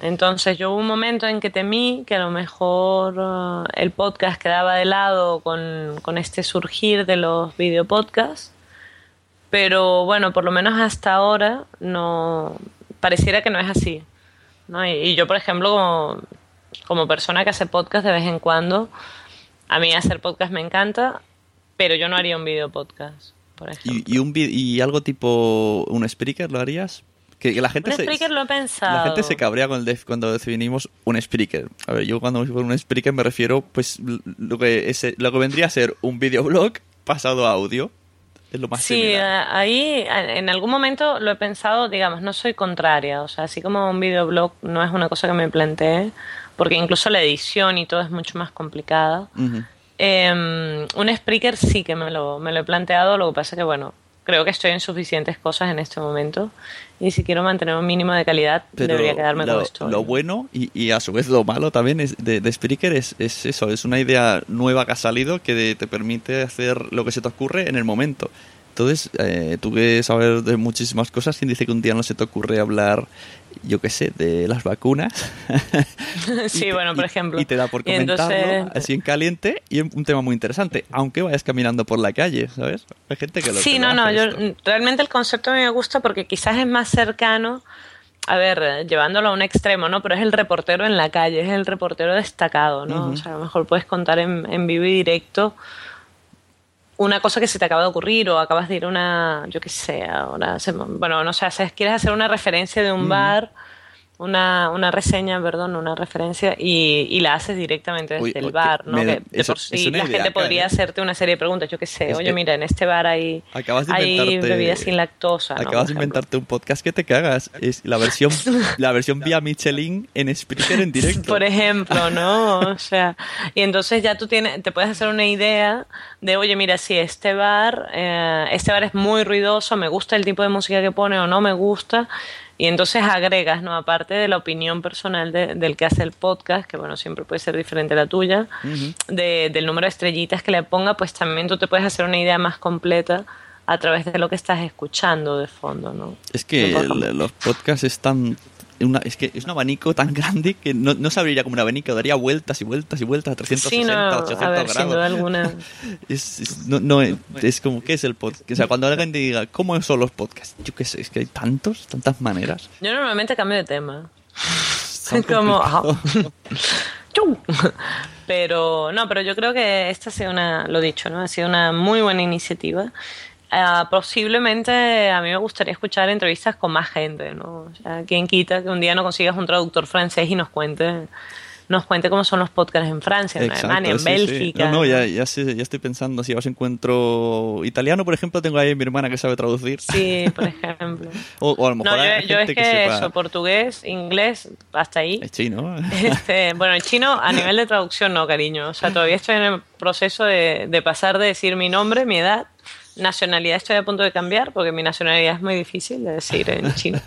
Entonces yo hubo un momento en que temí que a lo mejor uh, el podcast quedaba de lado con, con este surgir de los videopodcasts, pero bueno, por lo menos hasta ahora no pareciera que no es así. ¿no? Y, yo, por ejemplo, como, como persona que hace podcast de vez en cuando, a mí hacer podcast me encanta, pero yo no haría un video podcast, por ejemplo. ¿Y, un y algo tipo un speaker lo harías? Que, que la gente Un se, Spreaker lo he pensado. la gente se cabrea con el def- cuando definimos un Spreaker. A ver, yo cuando me por un Spreaker me refiero, pues, lo que, ese, lo que vendría a ser un videoblog pasado a audio. Es lo más Sí, similar. ahí en algún momento lo he pensado, digamos, no soy contraria, o sea, así como un videoblog no es una cosa que me planteé, porque incluso la edición y todo es mucho más complicada. Ujú. Eh, un Spreaker sí que me lo, me lo he planteado, lo que pasa que, bueno, creo que estoy en suficientes cosas en este momento y si quiero mantener un mínimo de calidad Pero debería quedarme lo, con esto. lo bueno y, y a su vez lo malo también es de, de Spreaker es, es eso, es una idea nueva que ha salido que de- te permite hacer lo que se te ocurre en el momento. Entonces, eh, tú que sabes de muchísimas cosas, quien dice que un día no se te ocurre hablar, yo qué sé, de las vacunas. *laughs* sí, Y te- bueno, por y- ejemplo. Y te da por Y comentarlo entonces- así en caliente y es un tema muy interesante, aunque vayas caminando por la calle, ¿sabes? Hay gente que lo Sí, que no, no, yo esto. realmente el concepto a mí me gusta porque quizás es más cercano, a ver, llevándolo a un extremo, ¿no? Pero es el reportero en la calle, es el reportero destacado, ¿no? Ujú. O sea, a lo mejor puedes contar en, en vivo y directo una cosa que se te acaba de ocurrir o acabas de ir a una, yo qué sé, ahora, bueno, no sé, quieres hacer una referencia de un bar, una, una reseña, perdón, una referencia y, y la haces directamente desde Uy, el bar, ¿no? me- que de eso- por sí es una la idea, gente podría Karen. hacerte una serie de preguntas, yo qué sé, Es oye, mira, en este bar hay, Acabas de hay inventarte- bebidas sin lactosa, ¿no? Acabas de inventarte un podcast que te cagas. Es la versión, la versión vía Michelin en Spreaker en directo. Por ejemplo, ¿no? O sea, y entonces ya tú tienes, te puedes hacer una idea de, oye, mira, si este bar, eh, este bar es muy ruidoso, me gusta el tipo de música que pone o no me gusta, y entonces agregas, ¿no? Aparte de la opinión personal de- del que hace el podcast, que bueno, siempre puede ser diferente a la tuya, de- del número de estrellitas que le ponga, pues también tú te puedes hacer una idea más completa a través de lo que estás escuchando de fondo, ¿no? Es que el- los podcasts están. Una, es que es un abanico tan *laughs* grande que no, no se abriría como un abanico, daría vueltas y vueltas y vueltas a 360, Sí, no, 800 a ver, sin grados. duda alguna. *laughs* Es, es- no, no, es como, ¿qué es el podcast? O sea, cuando alguien te diga, ¿cómo son los podcasts? Yo qué sé, es que hay tantos, tantas maneras. Yo normalmente cambio de tema. *laughs* Como. ¡Chu! pero no pero yo creo que esta ha sido una lo dicho no ha sido una muy buena iniciativa Ah, posiblemente a mí me gustaría escuchar entrevistas con más gente no o sea, quién quita que un día no consigas un traductor francés y nos cuente nos cuente cómo son los podcasts en Francia en Exacto, Alemania en sí, sí. Bélgica No, no, ya, ya, ya estoy pensando, si os encuentro italiano, por ejemplo, tengo ahí a mi hermana que sabe traducir. sí por ejemplo *laughs* O, o a lo mejor no, hay yo, yo es que, que, sepa eso portugués inglés hasta ahí es chino. *laughs* Este, bueno, el chino a nivel de traducción no, cariño. O sea, todavía estoy en el proceso de, de pasar de decir mi nombre, mi edad, nacionalidad estoy a punto de cambiar porque mi nacionalidad es muy difícil de decir en *laughs* chino.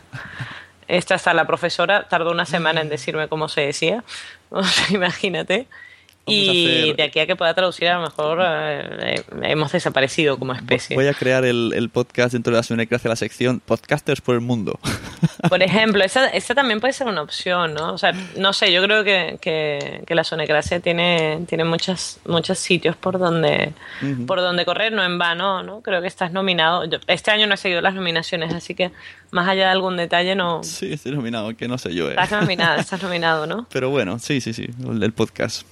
Esta hasta la profesora tardó una semana en decirme cómo se decía. *laughs* Imagínate. Y de aquí a que pueda traducir, a lo mejor eh, eh, hemos desaparecido como especie. Voy a crear el, el podcast dentro de la Sunecracia, la sección Podcasters por el Mundo. *laughs* Por ejemplo, esa, esa también puede ser una opción, ¿no? O sea, no sé, yo creo que, que, que la sonecracia tiene, tiene muchas, muchos sitios por donde, Ujú. por donde correr, no en vano, ¿no? Creo que estás nominado. Yo- este año no he seguido las nominaciones, así que más allá de algún detalle, no. Sí, estoy nominado, que no sé yo. eh. Estás nominado, *laughs* estás nominado, ¿no? Pero bueno, sí, sí, sí, el, el podcast.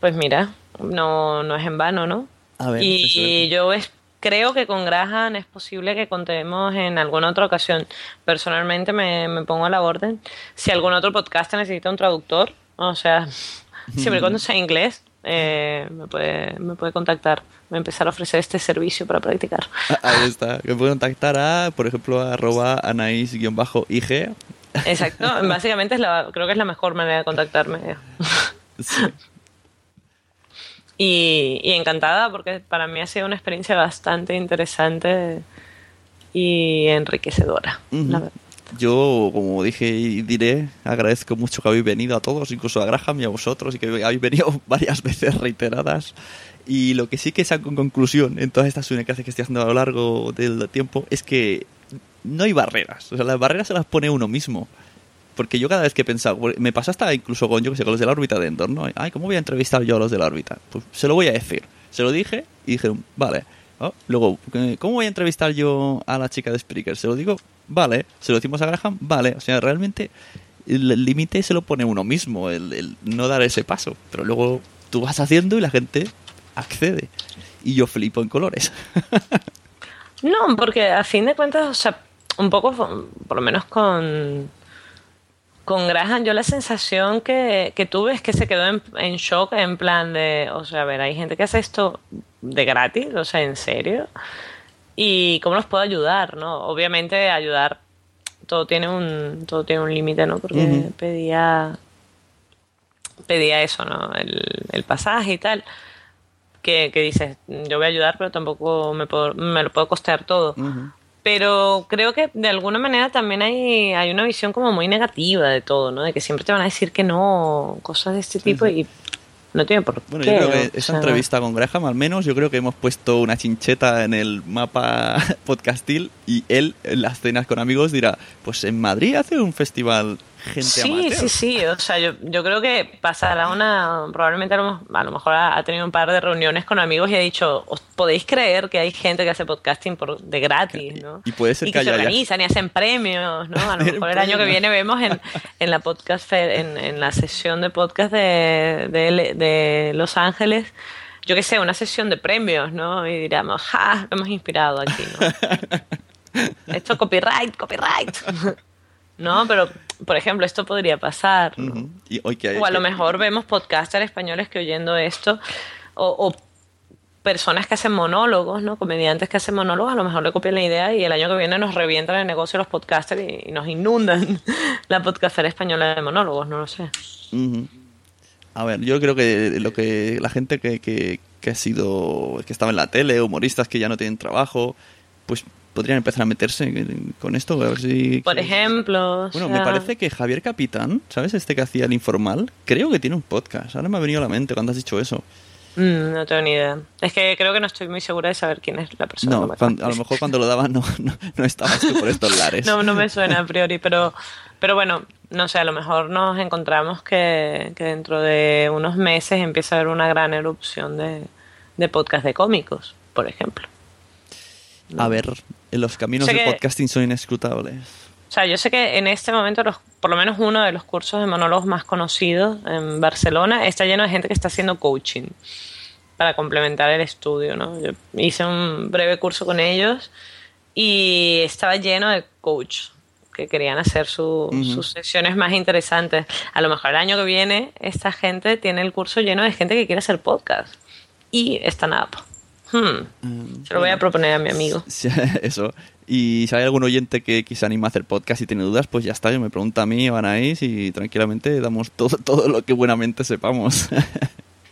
Pues mira, no, no es en vano, ¿no? A ver, y yo es- creo que con Graham es posible que contemos en alguna otra ocasión. Personalmente me, me pongo a la orden. Si algún otro podcast necesita un traductor, o sea, *laughs* siempre y cuando sea inglés, eh, me, puede, me puede contactar. A empezar a ofrecer este servicio para practicar. *laughs* Ah, Ahí está. Me puedo contactar a, por ejemplo, a arroba anais-ig. Exacto, *laughs* básicamente es la, creo que es la mejor manera de contactarme. Sí. Y, y encantada porque para mí ha sido una experiencia bastante interesante y enriquecedora. Ujú. la verdad. Yo, como dije y diré, agradezco mucho que habéis venido a todos, incluso a Graham y a vosotros, y que habéis venido *laughs* varias veces reiteradas. Y lo que sí que saco en conclusión en todas estas unidades que estoy haciendo a lo largo del tiempo es que no hay barreras. O sea, las barreras se las pone uno mismo. Porque yo cada vez que he pensado, me pasa hasta incluso con, yo que sé, con los de la órbita de Endor, ¿no? Ay, ¿cómo voy a entrevistar yo a los de la órbita? Pues se lo voy a decir. Se lo dije y dijeron, vale. Luego, eh, ¿cómo voy a entrevistar yo a la chica de Spreaker? Se lo digo, vale. Se lo decimos a Graham, vale. O sea, realmente el límite se lo pone uno mismo, el, el no dar ese paso. Pero luego tú vas haciendo y la gente accede. Y yo flipo en colores. *laughs* No, porque a fin de cuentas, o sea, un poco, por lo menos con, con Graham, yo la sensación que, que tuve es que se quedó en, en, shock, en plan de, o sea, a ver, hay gente que hace esto de gratis, o sea, en serio, y cómo los puedo ayudar, ¿no? Obviamente ayudar, todo tiene un, todo tiene un límite, ¿no? Porque uh -huh. pedía, pedía eso, ¿no? El, el pasaje y tal. Que, que, dices, yo voy a ayudar, pero tampoco me, puedo, me lo puedo costear todo. Uh -huh. Pero creo que de alguna manera también hay, hay una visión como muy negativa de todo, ¿no? De que siempre te van a decir que no, cosas de este tipo, y no tiene por bueno, qué. yo creo que o sea, entrevista con Graham, al menos, yo creo que hemos puesto una chincheta en el mapa *laughs* podcastil y él, en las cenas con amigos, dirá, pues en Madrid hace un festival gente Sí, amateur. sí, sí. O sea, yo, yo creo que pasará una. Probablemente a lo, a lo mejor ha, ha tenido un par de reuniones con amigos y ha dicho: ¿Os podéis creer que hay gente que hace podcasting por, de gratis, ¿no? Y puede ser y que que se organizan y hacen premios, ¿no? A lo *laughs* mejor el año que viene vemos en, en la podcast en, en la sesión de podcast de, de, de Los Ángeles, yo qué sé, una sesión de premios, ¿no? Y diríamos, ¡ja! Lo hemos inspirado aquí, ¿no? *laughs* Esto copyright, copyright. No, pero por ejemplo, esto podría pasar. Y hoy que hay- O a lo mejor vemos podcasters españoles que oyendo esto, o, o personas que hacen monólogos, ¿no? Comediantes que hacen monólogos, a lo mejor le copian la idea y el año que viene nos revientan el negocio los podcasters y, y nos inundan *laughs* la podcastera española de monólogos, no lo sé. A ver, yo creo que lo que la gente que, que, que ha sido, que estaba en la tele, humoristas que ya no tienen trabajo, pues podrían empezar a meterse con esto. A ver si, Por ejemplo, o Bueno, sea, me parece que Javier Capitán, ¿sabes? Este que hacía el informal, creo que tiene un podcast. Ahora me ha venido a la mente cuando has dicho eso. mm, no tengo ni idea. Es que creo que no estoy muy segura de saber quién es la persona. No, me cuan- acuerdo. a lo mejor cuando lo daban no, no, no estabas tú por estos lares. *laughs* No, no me suena a priori, pero, pero bueno, no sé, a lo mejor nos encontramos que, que dentro de unos meses empieza a haber una gran erupción de, de podcast de cómicos, por ejemplo. A ver, los caminos del que- podcasting son inescrutables. O sea, yo sé que en este momento, los, por lo menos uno de los cursos de monólogos más conocidos en Barcelona está lleno de gente que está haciendo coaching para complementar el estudio, ¿no? Yo hice un breve curso con ellos y estaba lleno de coach que querían hacer su- Ujú. sus sesiones más interesantes. A lo mejor el año que viene esta gente tiene el curso lleno de gente que quiere hacer podcast y stand-up. Hmm. Se lo voy a proponer a mi amigo. *laughs* Eso. Y si hay algún oyente que quizá anima a hacer podcast y tiene dudas, pues ya está, yo me pregunta a mí, van ahí y tranquilamente damos todo, *laughs* todo lo que buenamente sepamos.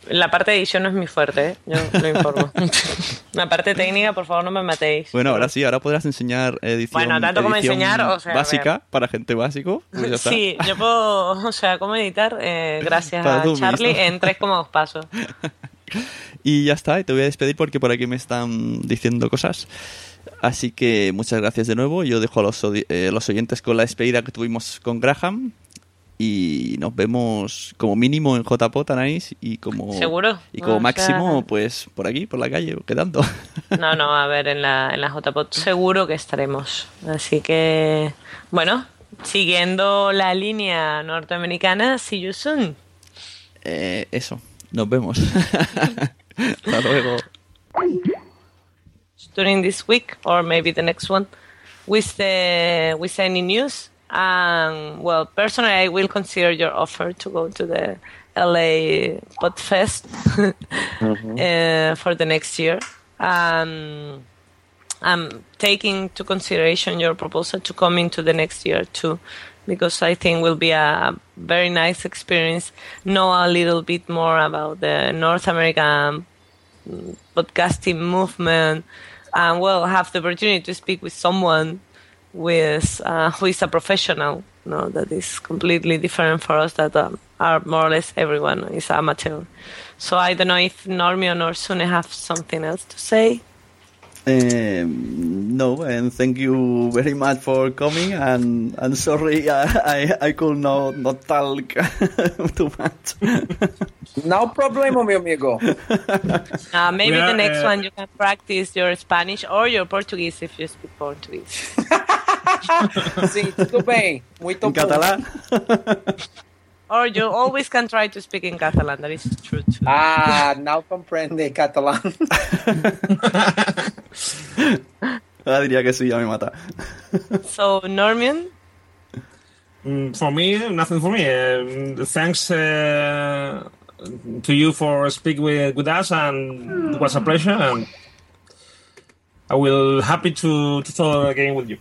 La parte de edición no es mi fuerte, ¿eh? yo lo informo. *laughs* La parte técnica, por favor, no me matéis. bueno, ahora sí, ahora podrás enseñar edición, Bueno, tanto como enseñar, o sea, básica para gente básico. pues ya está. Sí, yo puedo, o sea, cómo editar, eh, gracias a Charlie, en tres cómodos pasos. Y ya está, y te voy a despedir porque por aquí me están diciendo cosas. Así que muchas gracias de nuevo. Yo dejo a los, eh, los oyentes con la despedida que tuvimos con Graham. Y nos vemos como mínimo en JPOT, Anaís, y como, ¿Seguro? y como O máximo, sea- pues por aquí, por la calle, quedando. *laughs* No, no, a ver, en la, en la JPOT seguro que estaremos. Así que, bueno, siguiendo la línea norteamericana, see you soon. Eh, eso, nos vemos. *laughs* Hasta luego. during this week or maybe the next one with the with any news. Um, well, personally, I will consider your offer to go to the LA Podfest *laughs* uh, for the next year. Um, I'm taking to consideration your proposal to come into the next year too, because I think will be a very nice experience. Know a little bit more about the North American podcasting movement, and well, have the opportunity to speak with someone with uh, who is a professional. No, that is completely different for us. That um, are more or less everyone is amateur. So I don't know if Normion or Sune have something else to say. Um, no, and thank you very much for coming. And and sorry, I I, I could not not talk *laughs* too much. No problema, mi amigo. Uh, maybe We the next uh, one you can practice your Spanish or your Portuguese if you speak Portuguese. Sim, tudo bem. Muito En bom. catalán. Or you always can try to speak in Catalan. That is true too. Ah, não compreende catalão. *laughs* Ahora diría que sí, ya me mata. So, Norman, Mm, for me, nothing for me. Uh, thanks uh, to you for speaking with, with us, and it was a pleasure. And I will happy to, to talk again with you.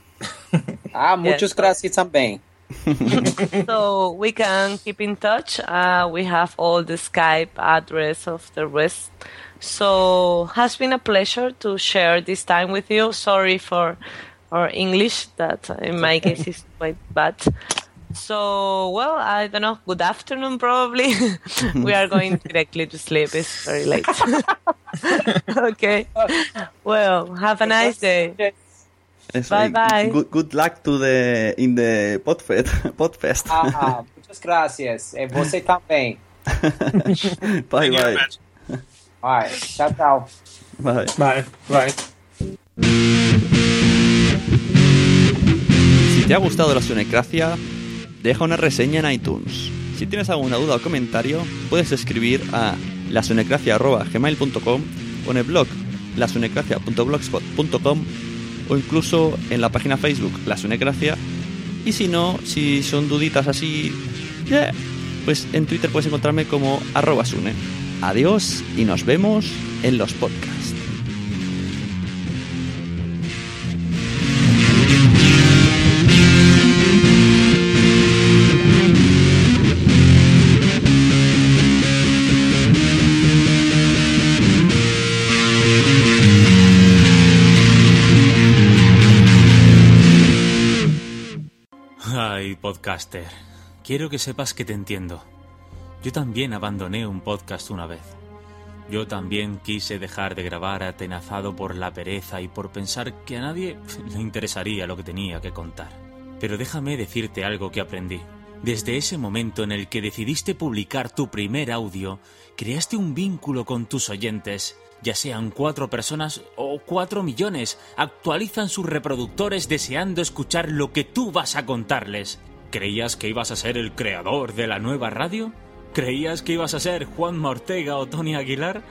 *laughs* Ah, muchas gracias también. So we can keep in touch. Uh, we have all the Skype address of the rest. So has been a pleasure to share this time with you. Sorry for our English, that in my case is quite bad. So well, I don't know. Good afternoon, probably. *laughs* we are going directly to sleep. It's very late. *laughs* *laughs* okay. Well, have a nice day. Eso, Bye, bye. Good, good luck to the in the Podfest. *laughs* Podfest. Ah, muchas gracias. Eh, você também. *laughs* bye bye. Alright, chao, chao. Bye. Bye. Bye. Si te ha gustado la Sunecracia, deja una reseña en iTunes. Si tienes alguna duda o comentario, puedes escribir a lasunecracia.gmail.com o en el blog lasunecracia.blogspot.com o incluso en la página Facebook La Sunecracia. Y si no, si son duditas así, yeah, pues en Twitter puedes encontrarme como arroba sune. Adiós y nos vemos en los podcasts. Podcaster. Quiero que sepas que te entiendo. Yo también abandoné un podcast una vez. Yo también quise dejar de grabar atenazado por la pereza y por pensar que a nadie *laughs* le interesaría lo que tenía que contar. Pero déjame decirte algo que aprendí. Desde ese momento en el que decidiste publicar tu primer audio, creaste un vínculo con tus oyentes. Ya sean cuatro personas o cuatro millones, actualizan sus reproductores deseando escuchar lo que tú vas a contarles. ¿Creías que ibas a ser el creador de la nueva radio? ¿Creías que ibas a ser Juan Ortega o Tony Aguilar?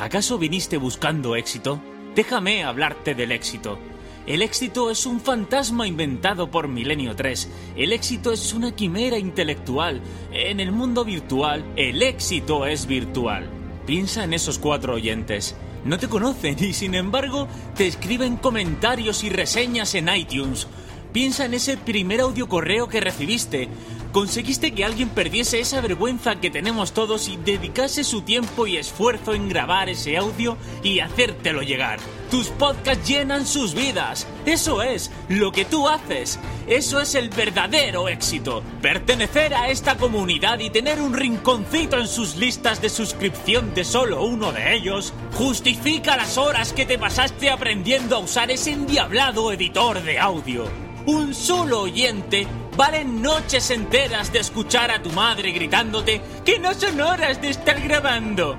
¿Acaso viniste buscando éxito? Déjame hablarte del éxito. El éxito es un fantasma inventado por Milenio 3. El éxito es una quimera intelectual. En el mundo virtual, el éxito es virtual. Piensa en esos cuatro oyentes. No te conocen y sin embargo te escriben comentarios y reseñas en iTunes. Piensa en ese primer audio correo que recibiste. Conseguiste que alguien perdiese esa vergüenza que tenemos todos y dedicase su tiempo y esfuerzo en grabar ese audio y hacértelo llegar. Tus podcasts llenan sus vidas. Eso es lo que tú haces. Eso es el verdadero éxito. Pertenecer a esta comunidad y tener un rinconcito en sus listas de suscripción de solo uno de ellos justifica las horas que te pasaste aprendiendo a usar ese endiablado editor de audio. Un solo oyente vale noches enteras de escuchar a tu madre gritándote que no son horas de estar grabando.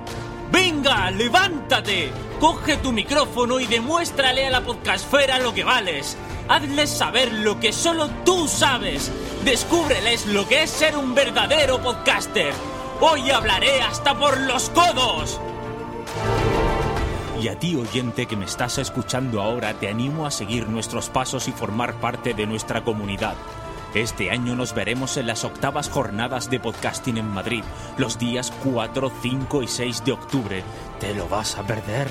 Venga, levántate, coge tu micrófono y demuéstrale a la podcastfera lo que vales. Hazles saber lo que solo tú sabes. Descúbreles lo que es ser un verdadero podcaster. Hoy hablaré hasta por los codos. Y a ti, oyente que me estás escuchando ahora, te animo a seguir nuestros pasos y formar parte de nuestra comunidad. Este año nos veremos en las octavas jornadas de podcasting en Madrid, los días 4, 5 y 6 de octubre. ¿Te lo vas a perder?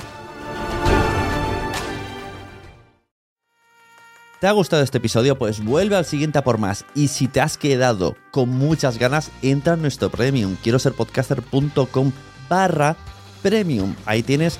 ¿Te ha gustado este episodio? Pues vuelve al siguiente a por más. Y si te has quedado con muchas ganas, entra en nuestro premium. Quiero ser podcaster.com barra premium. Ahí tienes